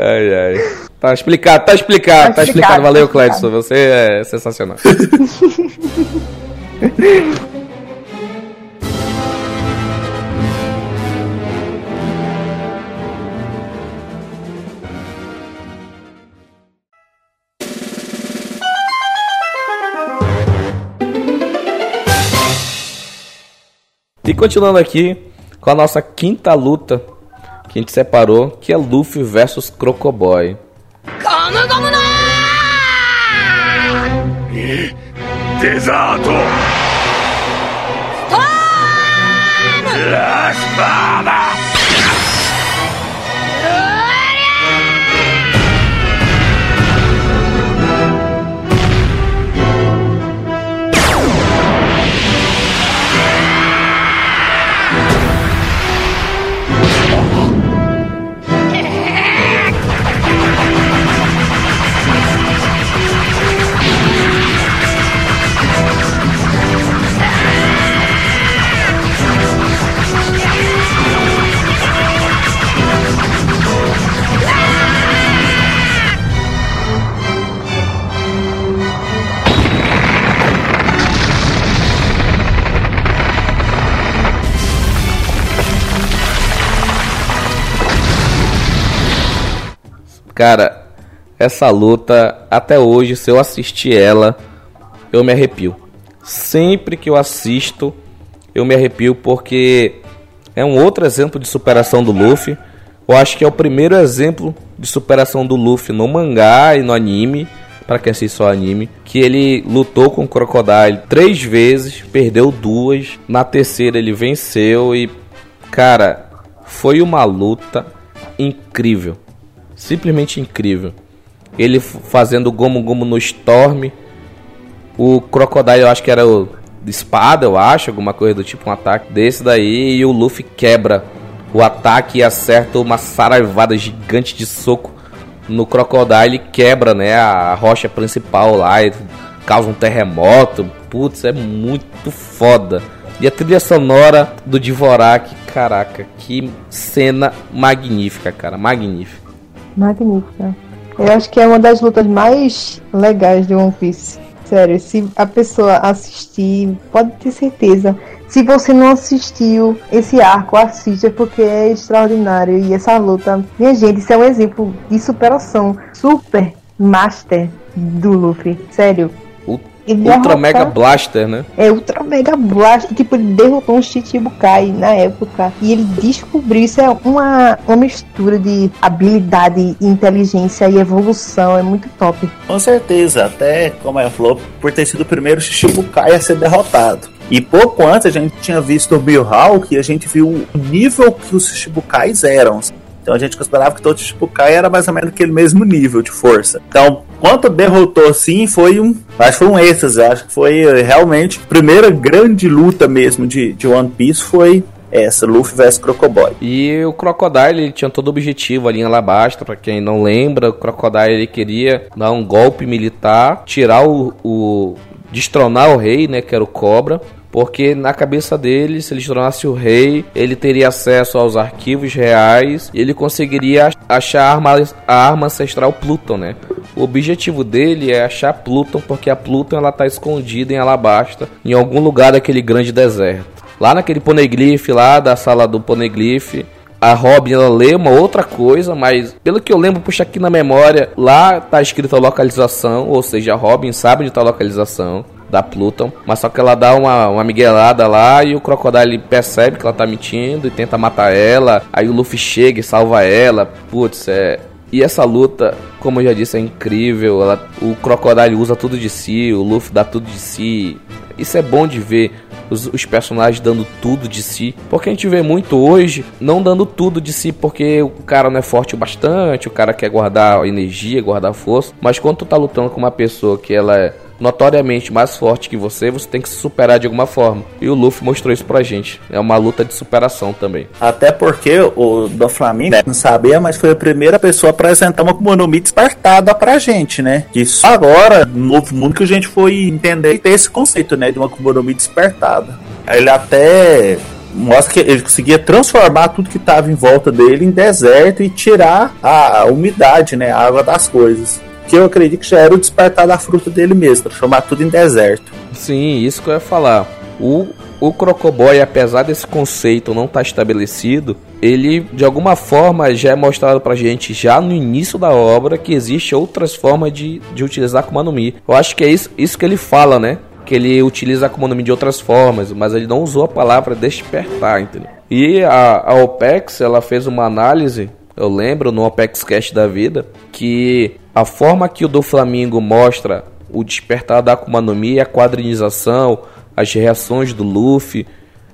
ai, ai. Tá explicado, tá explicado, tá explicado. Valeu, Clédson. Você é sensacional. E continuando aqui com a nossa quinta luta que a gente separou, que é Luffy versus Crocoboy. Deserto! La espada! Cara, essa luta, até hoje, se eu assistir ela, eu me arrepio. Sempre que eu assisto, eu me arrepio porque é um outro exemplo de superação do Luffy. Eu acho que é o primeiro exemplo de superação do Luffy no mangá e no anime, para quem assiste só anime, que ele lutou com o Crocodile três vezes, perdeu duas, na terceira ele venceu e cara, foi uma luta incrível simplesmente incrível. Ele fazendo Gomu Gomu no Storm. O Crocodile, eu acho que era o de espada, eu acho, alguma coisa do tipo, um ataque desse daí. E o Luffy quebra o ataque e acerta uma saraivada gigante de soco no Crocodile. Quebra, né, a rocha principal lá e causa um terremoto. Putz, é muito foda. E a trilha sonora do Divorak, caraca, que cena magnífica, cara, magnífica. Magnífica. Eu acho que é uma das lutas mais legais de One Piece. Sério, se a pessoa assistir, pode ter certeza. Se você não assistiu esse arco, assista porque é extraordinário. E essa luta, minha gente, isso é um exemplo de superação super master do Luffy. Sério, ele Ultra. Mega Blaster, né? É, Ultra Mega Blaster. Tipo, ele derrotou um Chichibukai na época. E ele descobriu. Isso é uma, uma mistura de habilidade, inteligência e evolução. É muito top. Com certeza. Até, como ela falou, por ter sido o primeiro Chichibukai a ser derrotado. E pouco antes a gente tinha visto o Mihawk e a gente viu o nível que os Shichibukais eram. Então a gente considerava que todo Shichibukai era mais ou menos aquele mesmo nível de força. Então, quanto derrotou sim, foi um. Acho que foi um êxtase. Acho que foi eh, realmente a primeira grande luta mesmo de, de One Piece foi essa, Luffy vs Crocodile. E o Crocodile ele tinha todo o objetivo ali em Alabasta, para quem não lembra, o Crocodile ele queria dar um golpe militar, tirar o, o destronar o rei, né, que era o Cobra, porque na cabeça dele, se ele tornasse o rei, ele teria acesso aos arquivos reais e ele conseguiria achar a arma, a arma ancestral Pluton, né? O objetivo dele é achar Pluton, porque a Pluton ela tá escondida em Alabasta, em algum lugar daquele grande deserto. Lá naquele poneglyph lá da sala do poneglyph, a Robin ela lê uma outra coisa, mas pelo que eu lembro, puxa aqui na memória, lá tá escrito a localização, ou seja, a Robin sabe onde tá a localização da Pluton, mas só que ela dá uma, uma miguelada lá e o Crocodile percebe que ela tá mentindo e tenta matar ela. Aí o Luffy chega e salva ela. Putz, é. E essa luta, como eu já disse, é incrível. Ela, o Crocodile usa tudo de si, o Luffy dá tudo de si. Isso é bom de ver os, os, personagens dando tudo de si. Porque a gente vê muito hoje não dando tudo de si porque o cara não é forte o bastante, o cara quer guardar energia, guardar força. Mas quando tu tá lutando com uma pessoa que ela é notoriamente mais forte que você, você tem que se superar de alguma forma. E o Luffy mostrou isso pra gente. É uma luta de superação também. Até porque o do Flamengo não sabia, mas foi a primeira pessoa a apresentar uma Akuma no Mi despertada pra gente, né? Que só agora, no novo mundo, que a gente foi entender e ter esse conceito, né? De uma Akuma no Mi despertada. Ele até mostra que ele conseguia transformar tudo que estava em volta dele em deserto e tirar a, a umidade, né, a água das coisas. Que eu acredito que já era o despertar da fruta dele mesmo, transformar tudo em deserto. Sim, isso que eu ia falar. O, o Crocoboy, apesar desse conceito não estar tá estabelecido, ele de alguma forma já é mostrado pra gente já no início da obra que existe outras formas de, de utilizar Akuma no Mi. Eu acho que é isso, isso que ele fala, né? Que ele utiliza Akuma no Mi de outras formas, mas ele não usou a palavra despertar, entendeu? E a, a OPEX, ela fez uma análise, eu lembro no OPEX Cast da vida, que a forma que o do Flamengo mostra o despertar da Akuma no Mi, a quadrinização, as reações do Luffy,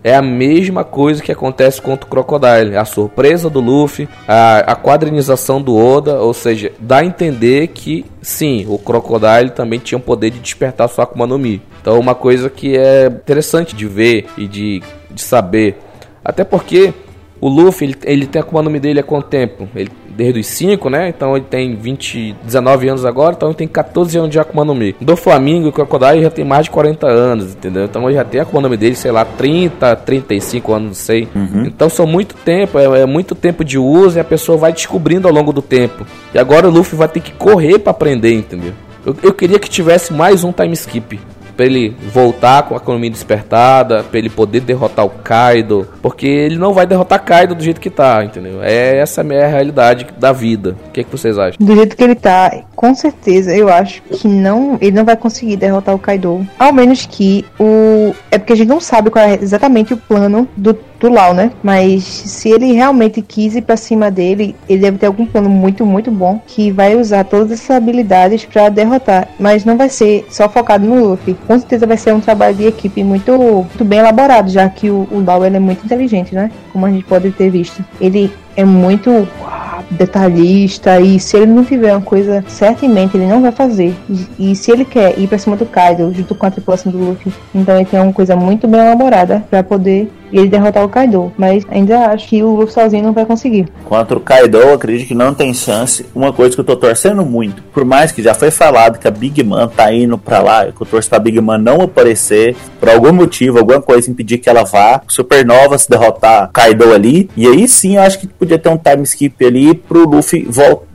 é a mesma coisa que acontece com o Crocodile. A surpresa do Luffy, a, a quadrinização do Oda, ou seja, dá a entender que sim, o Crocodile também tinha o poder de despertar sua Akuma no Mi. Então, uma coisa que é interessante de ver e de, de saber. Até porque o Luffy, ele, ele tem a Akuma no Mi dele há quanto tempo? Ele desde os 5, né? Então ele tem 20, 19 anos agora, então ele tem 14 anos de Akuma no Mi. Do Flamengo, o Crocodile já tem mais de 40 anos, entendeu? Então ele já tem Akuma no Mi dele, sei lá, 30, 35 anos, não sei. Uhum. Então são muito tempo, é, é, muito tempo de uso e a pessoa vai descobrindo ao longo do tempo. E agora o Luffy vai ter que correr para aprender, entendeu? Eu, eu queria que tivesse mais um time skip para ele voltar com a economia despertada, para ele poder derrotar o Kaido, porque ele não vai derrotar Kaido do jeito que tá, entendeu? É essa a minha realidade da vida. O que, é que vocês acham? Do jeito que ele tá, com certeza, eu acho que não, ele não vai conseguir derrotar o Kaido, ao menos que o é porque a gente não sabe qual é exatamente o plano do do Lau, né? Mas se ele realmente quis ir pra cima dele, ele deve ter algum plano muito, muito bom que vai usar todas essas habilidades para derrotar. Mas não vai ser só focado no Luffy. Com certeza vai ser um trabalho de equipe muito, muito bem elaborado, já que o, o Lau ele é muito inteligente, né? Como a gente pode ter visto. Ele é muito detalhista e se ele não tiver uma coisa certamente ele não vai fazer e, e se ele quer ir para cima do Kaido junto com a tripulação do Luffy então ele tem uma coisa muito bem elaborada para poder ele derrotar o Kaido mas ainda acho que o Luffy sozinho não vai conseguir contra o Kaido eu acredito que não tem chance uma coisa que eu tô torcendo muito por mais que já foi falado que a Big Man tá indo para lá que eu torço pra Big Man não aparecer por algum motivo alguma coisa impedir que ela vá Supernova se derrotar Kaido ali e aí sim eu acho que podia ter um time skip ali pro Luffy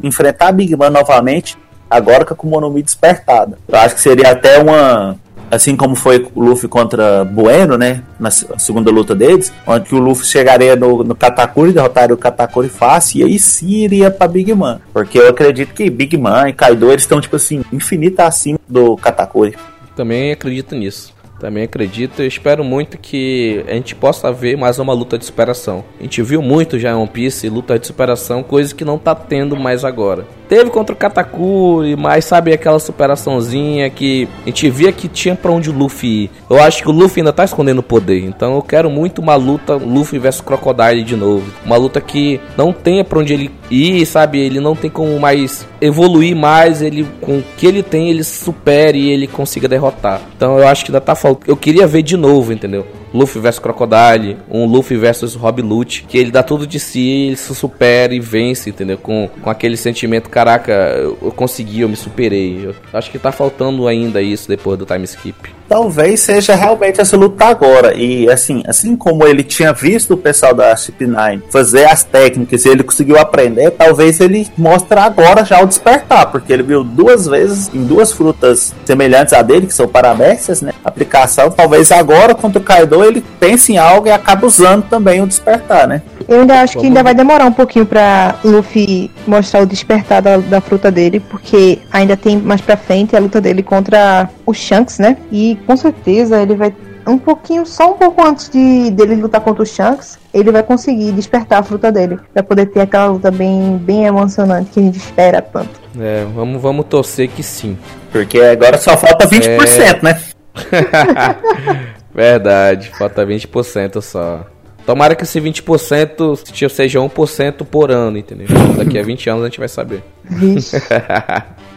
enfrentar a Big Man novamente, agora com a Akuma no Mi despertada. Eu acho que seria até uma. Assim como foi o Luffy contra Bueno, né? Na segunda luta deles, onde o Luffy chegaria no, no Katakuri, derrotaria o Katakuri fácil, e aí sim iria pra Big Man. Porque eu acredito que Big Man e Kaido eles estão, tipo assim, infinita acima do Katakuri. Também acredito nisso. Também acredito e espero muito que a gente possa ver mais uma luta de superação. A gente viu muito já em One Piece luta de superação, coisa que não tá tendo mais agora. Teve contra o Katakuri, mas sabe aquela superaçãozinha que a gente via que tinha para onde o Luffy ir. Eu acho que o Luffy ainda tá escondendo o poder, então eu quero muito uma luta Luffy versus Crocodile de novo. Uma luta que não tenha para onde ele ir, sabe? Ele não tem como mais evoluir mais, ele com o que ele tem, ele supere e ele consiga derrotar. Então eu acho que ainda tá faltando. Eu queria ver de novo, entendeu? Luffy versus Crocodile, um Luffy versus Rob Lute, que ele dá tudo de si, ele se supera e vence, entendeu? Com, com aquele sentimento, caraca, eu, eu consegui, eu me superei. Eu acho que tá faltando ainda isso depois do time skip talvez seja realmente essa luta agora. E assim, assim como ele tinha visto o pessoal da CP9 fazer as técnicas e ele conseguiu aprender, talvez ele mostre agora já o despertar, porque ele viu duas vezes em duas frutas semelhantes a dele, que são paramécias, né? Aplicação, talvez agora contra o Kaido ele pense em algo e acabe usando também o despertar, né? Eu ainda acho que ainda vai demorar um pouquinho pra Luffy mostrar o despertar da, da fruta dele, porque ainda tem mais pra frente a luta dele contra o Shanks, né? E com certeza ele vai um pouquinho, só um pouco antes de dele lutar contra o Shanks, ele vai conseguir despertar a fruta dele, para poder ter aquela luta bem, bem emocionante que a gente espera tanto. É, vamos, vamos torcer que sim. Porque agora só falta 20%, é... né? Verdade, falta 20% só. Tomara que esse 20% seja 1% por ano, entendeu? Daqui a 20 anos a gente vai saber.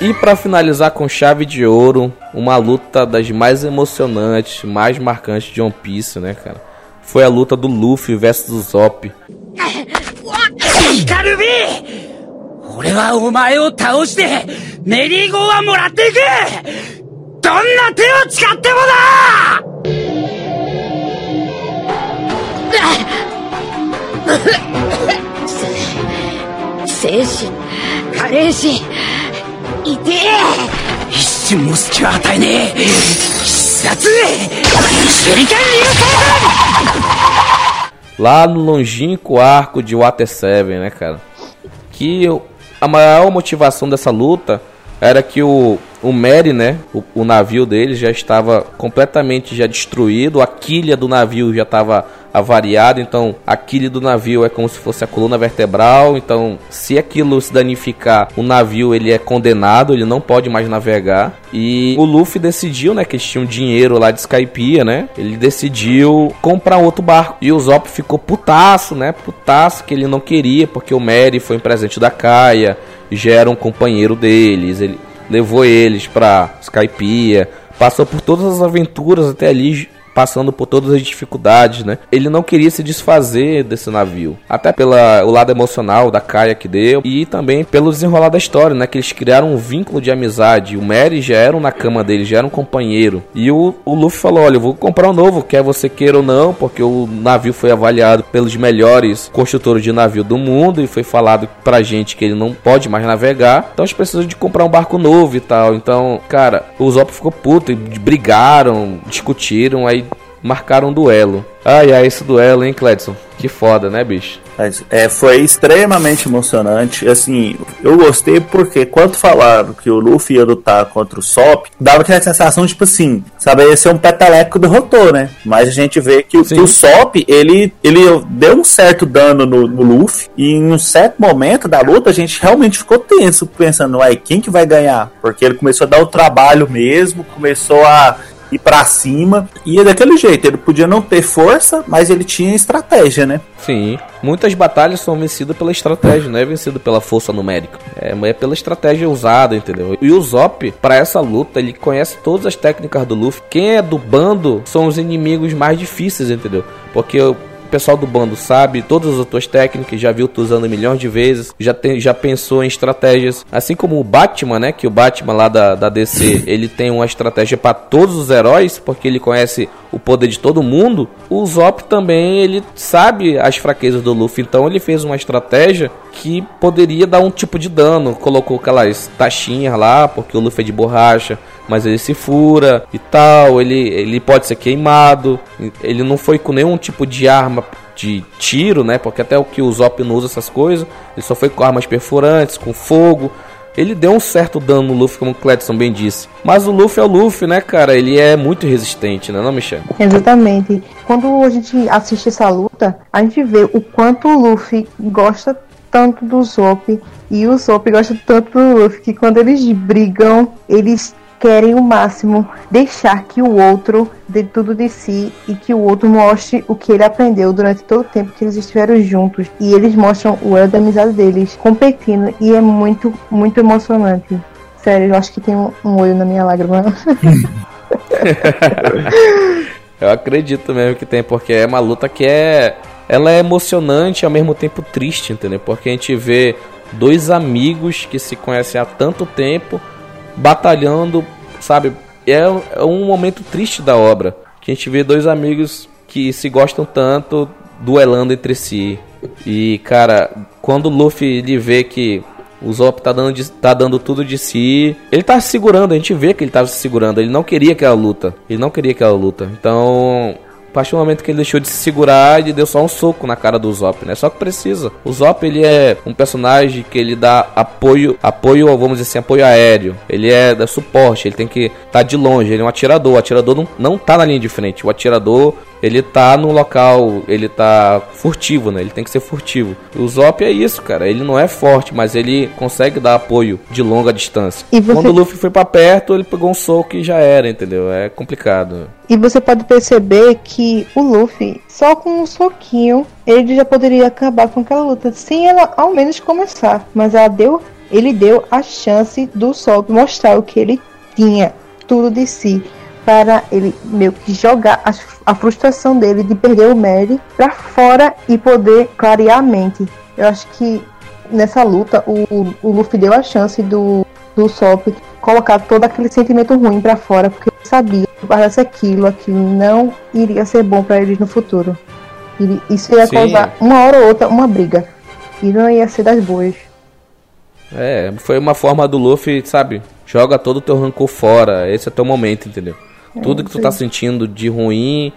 E para finalizar com chave de ouro, uma luta das mais emocionantes, mais marcantes de One Piece, né, cara? Foi a luta do Luffy versus o Zop. 痛え一瞬も隙を与えねえ必殺手裏剣流星 Lá no longínquo arco de Water 7, né, cara? Que a maior motivação dessa luta era que o, o Mary, né, o, o navio dele já estava completamente já destruído, a quilha do navio já estava avariada, então a quilha do navio é como se fosse a coluna vertebral, então se aquilo se danificar, o navio ele é condenado, ele não pode mais navegar. E o Luffy decidiu, né, que eles tinham dinheiro lá de Skypiea, né? Ele decidiu comprar outro barco. E o Zop ficou putaço, né? Putaço que ele não queria, porque o Mary foi um presente da Kaia, já era um companheiro deles, ele levou eles pra Skypiea, passou por todas as aventuras até ali passando por todas as dificuldades, né? Ele não queria se desfazer desse navio, até pelo lado emocional da Kaia que deu e também pelo desenrolar da história, né? Que eles criaram um vínculo de amizade. O Mary já era na cama dele, já era um companheiro. E o, o Luffy falou: Olha, eu vou comprar um novo, quer você queira ou não, porque o navio foi avaliado pelos melhores construtores de navio do mundo e foi falado pra gente que ele não pode mais navegar. Então eles precisam de comprar um barco novo e tal. Então, cara, o Zop ficou puto e brigaram, discutiram, aí marcaram um duelo. Ai, ai, esse duelo, hein, Cledson? Que foda, né, bicho? É, foi extremamente emocionante. Assim, eu gostei porque quando falaram que o Luffy ia lutar contra o Sop, dava aquela sensação, tipo assim, sabe, ia ser um peteleco derrotou, né? Mas a gente vê que, que o Sop, ele, ele deu um certo dano no, no, Luffy, e em um certo momento da luta a gente realmente ficou tenso, pensando, uai, quem que vai ganhar? Porque ele começou a dar o trabalho mesmo, começou a ir para cima. E é daquele jeito, ele podia não ter força, mas ele tinha estratégia, né? Sim. Muitas batalhas são vencidas pela estratégia, não é vencido pela força numérica. É, é pela estratégia usada, entendeu? E o Zop, para essa luta, ele conhece todas as técnicas do Luffy. Quem é do bando são os inimigos mais difíceis, entendeu? Porque o pessoal do bando sabe todas as tuas técnicas, já viu tu usando milhões de vezes, já, tem, já pensou em estratégias. Assim como o Batman, né? Que o Batman lá da, da DC, ele tem uma estratégia para todos os heróis, porque ele conhece o poder de todo mundo. O Zop também, ele sabe as fraquezas do Luffy, então ele fez uma estratégia que poderia dar um tipo de dano. Colocou aquelas taxinhas lá, porque o Luffy é de borracha, mas ele se fura e tal. Ele, ele pode ser queimado. Ele não foi com nenhum tipo de arma de tiro, né? Porque até o que o Zop não usa essas coisas. Ele só foi com armas perfurantes, com fogo. Ele deu um certo dano no Luffy, como o Cledson bem disse. Mas o Luffy é o Luffy, né, cara? Ele é muito resistente, né, não, Michel? Exatamente. Quando a gente assiste essa luta, a gente vê o quanto o Luffy gosta tanto do Zop e o Zop gosta tanto do Luffy que quando eles brigam, eles querem o máximo deixar que o outro dê tudo de si e que o outro mostre o que ele aprendeu durante todo o tempo que eles estiveram juntos. E eles mostram o elo da amizade deles competindo e é muito, muito emocionante. Sério, eu acho que tem um, um olho na minha lágrima. eu acredito mesmo que tem, porque é uma luta que é. Ela é emocionante e ao mesmo tempo triste, entendeu? Porque a gente vê dois amigos que se conhecem há tanto tempo batalhando, sabe? É, é um momento triste da obra. Que a gente vê dois amigos que se gostam tanto duelando entre si. E, cara, quando o Luffy ele vê que o Zop tá dando, de, tá dando tudo de si. Ele tá se segurando, a gente vê que ele tá se segurando. Ele não queria aquela luta. Ele não queria aquela luta. Então, a partir do momento que ele deixou de se segurar, ele deu só um soco na cara do Zop, né? Só que precisa. O Zop, ele é um personagem que ele dá apoio, apoio, vamos dizer assim, apoio aéreo. Ele é da suporte, ele tem que estar tá de longe, ele é um atirador. O atirador não, não tá na linha de frente. O atirador, ele tá no local, ele tá furtivo, né? Ele tem que ser furtivo. O Zop é isso, cara. Ele não é forte, mas ele consegue dar apoio de longa distância. Você... Quando o Luffy foi para perto, ele pegou um soco e já era, entendeu? É complicado. E você pode perceber que o Luffy, só com um soquinho, ele já poderia acabar com aquela luta, sem ela ao menos começar. Mas ela deu, ele deu a chance do Sol mostrar o que ele tinha, tudo de si para ele meio que jogar a, a frustração dele de perder o Mary para fora e poder clarear a mente. Eu acho que nessa luta o, o Luffy deu a chance do, do Sop colocar todo aquele sentimento ruim para fora, porque ele sabia que guardasse aquilo, aquilo não iria ser bom para eles no futuro. Isso ia Sim. causar uma hora ou outra uma briga. E não ia ser das boas. É, foi uma forma do Luffy, sabe? Joga todo o teu rancor fora. Esse é teu momento, entendeu? É, Tudo que tu tá sentindo de ruim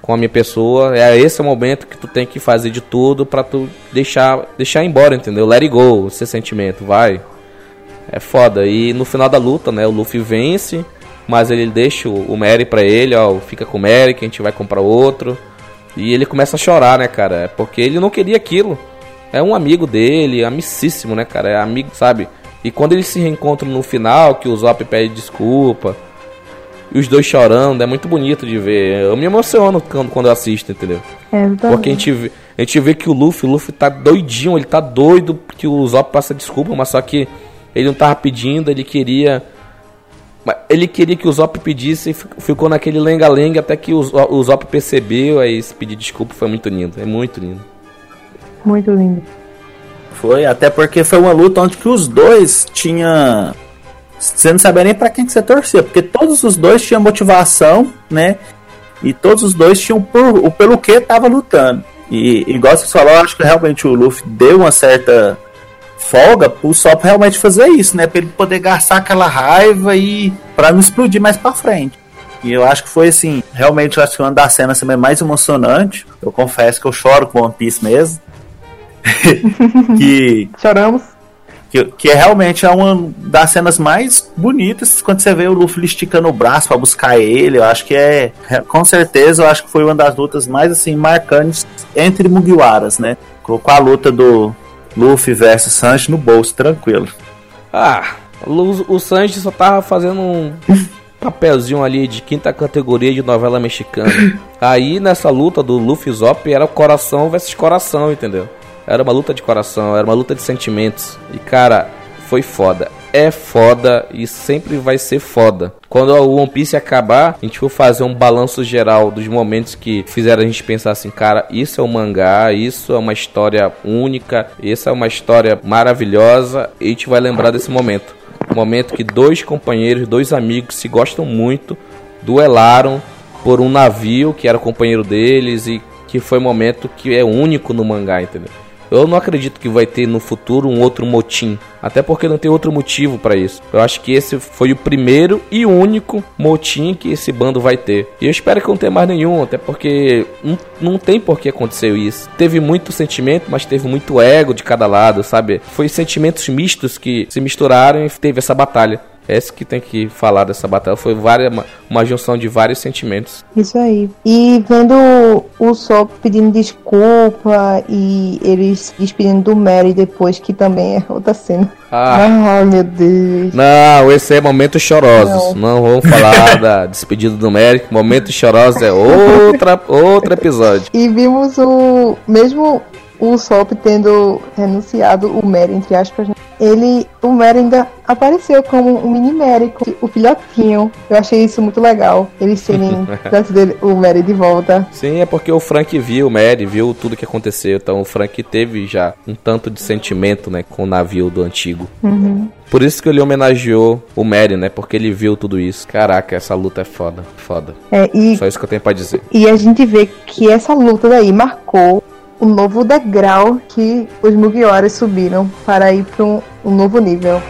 com a minha pessoa, é esse é o momento que tu tem que fazer de tudo para tu deixar deixar embora, entendeu? Let it go, esse sentimento, vai. É foda. E no final da luta, né, o Luffy vence, mas ele deixa o, o Mary pra ele, ó, fica com o Mary que a gente vai comprar outro. E ele começa a chorar, né, cara? Porque ele não queria aquilo. É um amigo dele, amicíssimo, né, cara? É amigo, sabe? E quando eles se reencontram no final, que o Zop pede desculpa, e os dois chorando, é muito bonito de ver. Eu me emociono quando, quando eu assisto, entendeu? É, Porque a gente, vê, a gente vê que o Luffy, o Luffy tá doidinho, ele tá doido que o Zop passa desculpa, mas só que ele não tava pedindo, ele queria ele queria que o Zop pedisse e ficou naquele lenga-lenga até que o Zop percebeu, aí se pedir desculpa foi muito lindo. É muito lindo. Muito lindo. Foi, até porque foi uma luta onde que os dois tinham. Você não sabia nem pra quem que você torcia, porque todos os dois tinham motivação, né? E todos os dois tinham por, o pelo que tava lutando. E igual você falou, acho que realmente o Luffy deu uma certa folga pro Sop realmente fazer isso, né? Pra ele poder gastar aquela raiva e para não explodir mais para frente. E eu acho que foi assim, realmente eu acho que uma das cenas também mais emocionante. Eu confesso que eu choro com One Piece mesmo. que choramos. Que, que é realmente é uma das cenas mais bonitas quando você vê o Luffy esticando o braço para buscar ele. Eu acho que é, é, com certeza, eu acho que foi uma das lutas mais assim marcantes entre Mugiwaras, né? Colocou a luta do Luffy versus Sanji no bolso, tranquilo. Ah, o, o Sanji só tava fazendo um papelzinho ali de quinta categoria de novela mexicana. Aí nessa luta do Luffy Zop era coração versus coração, entendeu? Era uma luta de coração, era uma luta de sentimentos. E cara, foi foda é foda e sempre vai ser foda. Quando o One Piece acabar, a gente for fazer um balanço geral dos momentos que fizeram a gente pensar assim, cara, isso é um mangá, isso é uma história única, essa é uma história maravilhosa, e a gente vai lembrar desse momento. momento que dois companheiros, dois amigos se gostam muito, duelaram por um navio que era companheiro deles e que foi um momento que é único no mangá, entendeu? Eu não acredito que vai ter no futuro um outro motim, até porque não tem outro motivo para isso. Eu acho que esse foi o primeiro e único motim que esse bando vai ter. E eu espero que não tenha mais nenhum, até porque não, não tem por que aconteceu isso. Teve muito sentimento, mas teve muito ego de cada lado, sabe? Foi sentimentos mistos que se misturaram e teve essa batalha. Esse que tem que falar dessa batalha foi várias, uma, uma junção de vários sentimentos. Isso aí. E vendo o Sop pedindo desculpa e eles despedindo do Mary depois, que também é outra cena. Ah, ah meu Deus. Não, esse é momento chorosos. Não, Não vamos falar da despedida do Mary. Momento chorosos é outra, outro episódio. E vimos o mesmo o Sop tendo renunciado o Mary, entre aspas, né? ele, o Mary ainda apareceu como um mini Mary, o filhotinho. Eu achei isso muito legal. Eles serem dele, o Mary de volta. Sim, é porque o Frank viu o Mary, viu tudo que aconteceu. Então o Frank teve já um tanto de sentimento, né, com o navio do antigo. Uhum. Por isso que ele homenageou o Mary, né? Porque ele viu tudo isso. Caraca, essa luta é foda. Foda. É, e, Só isso que eu tenho pra dizer. E a gente vê que essa luta daí marcou o novo degrau que os Mugiwaras subiram para ir para um, um novo nível.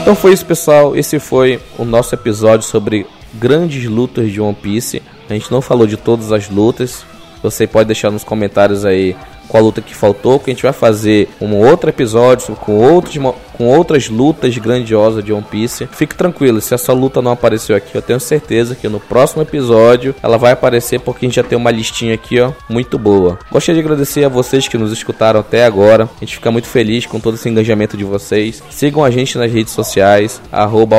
Então foi isso, pessoal. Esse foi o nosso episódio sobre grandes lutas de One Piece. A gente não falou de todas as lutas. Você pode deixar nos comentários aí qual luta que faltou, que a gente vai fazer um outro episódio com outros, com outras lutas grandiosas de One Piece. Fique tranquilo, se essa luta não apareceu aqui, eu tenho certeza que no próximo episódio ela vai aparecer porque a gente já tem uma listinha aqui, ó, muito boa. Gostaria de agradecer a vocês que nos escutaram até agora. A gente fica muito feliz com todo esse engajamento de vocês. Sigam a gente nas redes sociais, arroba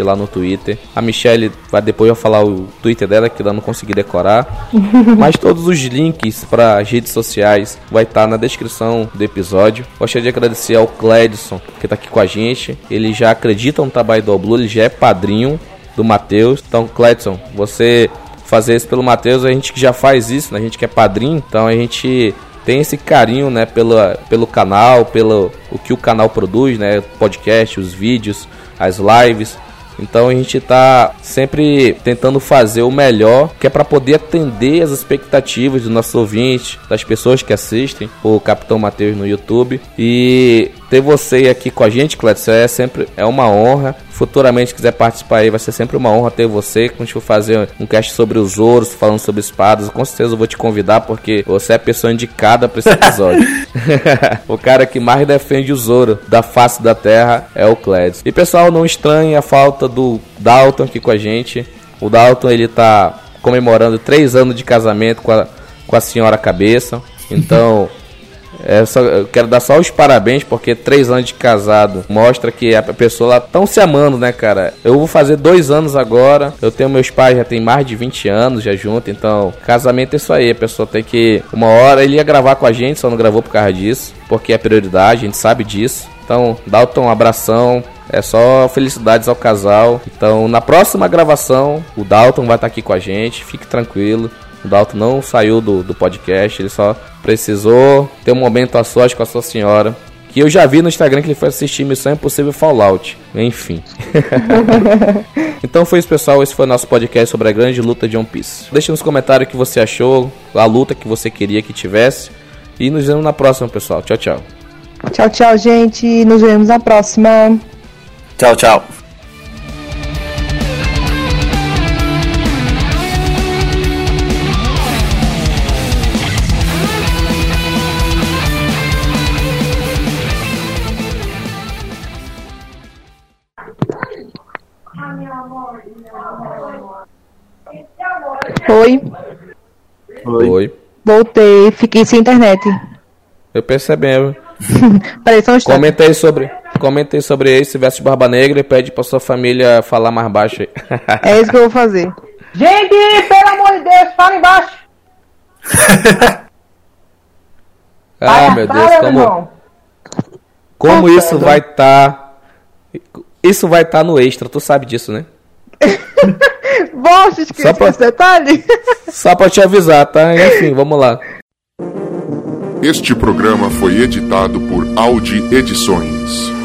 lá no Twitter. A Michelle vai depois vai falar o Twitter dela que ela não consegui decorar. Mas todos os links para as redes sociais vai estar tá na descrição do episódio. Gostaria de agradecer ao Cledson que está aqui com a gente. Ele já acredita no trabalho do Blue, ele já é padrinho do Matheus. Então, Cledson, você fazer isso pelo Matheus, a gente que já faz isso, né? a gente que é padrinho, então a gente tem esse carinho, né, pelo, pelo canal, pelo o que o canal produz, né, podcast, os vídeos, as lives. Então a gente está sempre tentando fazer o melhor, que é para poder atender as expectativas dos nossos ouvintes, das pessoas que assistem o Capitão Mateus no YouTube. E ter você aqui com a gente, Clédio, é sempre é uma honra. Futuramente quiser participar aí, vai ser sempre uma honra ter você. Quando a gente for fazer um cast sobre os ouros, falando sobre espadas, com certeza eu vou te convidar porque você é a pessoa indicada para esse episódio. o cara que mais defende o Zoro da face da Terra é o Clédio. E pessoal, não estranhe a falta do Dalton aqui com a gente. O Dalton ele tá comemorando três anos de casamento com a, com a senhora cabeça. Então É, só, eu quero dar só os parabéns, porque três anos de casado mostra que a pessoa lá tão se amando, né, cara? Eu vou fazer dois anos agora. Eu tenho meus pais, já tem mais de 20 anos já junto. Então, casamento é isso aí. A pessoa tem que. Uma hora ele ia gravar com a gente, só não gravou por causa disso. Porque é prioridade, a gente sabe disso. Então, Dalton, um abração. É só felicidades ao casal. Então, na próxima gravação, o Dalton vai estar aqui com a gente. Fique tranquilo. O Dalton não saiu do, do podcast, ele só precisou ter um momento a sós com a sua senhora. Que eu já vi no Instagram que ele foi assistir Missão Impossível Fallout. Enfim. então foi isso, pessoal. Esse foi o nosso podcast sobre a grande luta de One Piece. Deixe nos comentários o que você achou, a luta que você queria que tivesse. E nos vemos na próxima, pessoal. Tchau, tchau. Tchau, tchau, gente. Nos vemos na próxima. Tchau, tchau. Oi. Oi. Oi. Voltei, fiquei sem internet. Eu percebendo. Peraí, só um instante. Comentei sobre, comentei sobre esse veste Barba Negra e pede pra sua família falar mais baixo aí. é isso que eu vou fazer. Gente, pelo amor de Deus, fala embaixo. ah, meu Deus, como, como isso vai estar... Tá, isso vai estar tá no extra, tu sabe disso, né? Você esqueceu pra... esse detalhe? Só pra te avisar, tá? Enfim, vamos lá. Este programa foi editado por Audi Edições.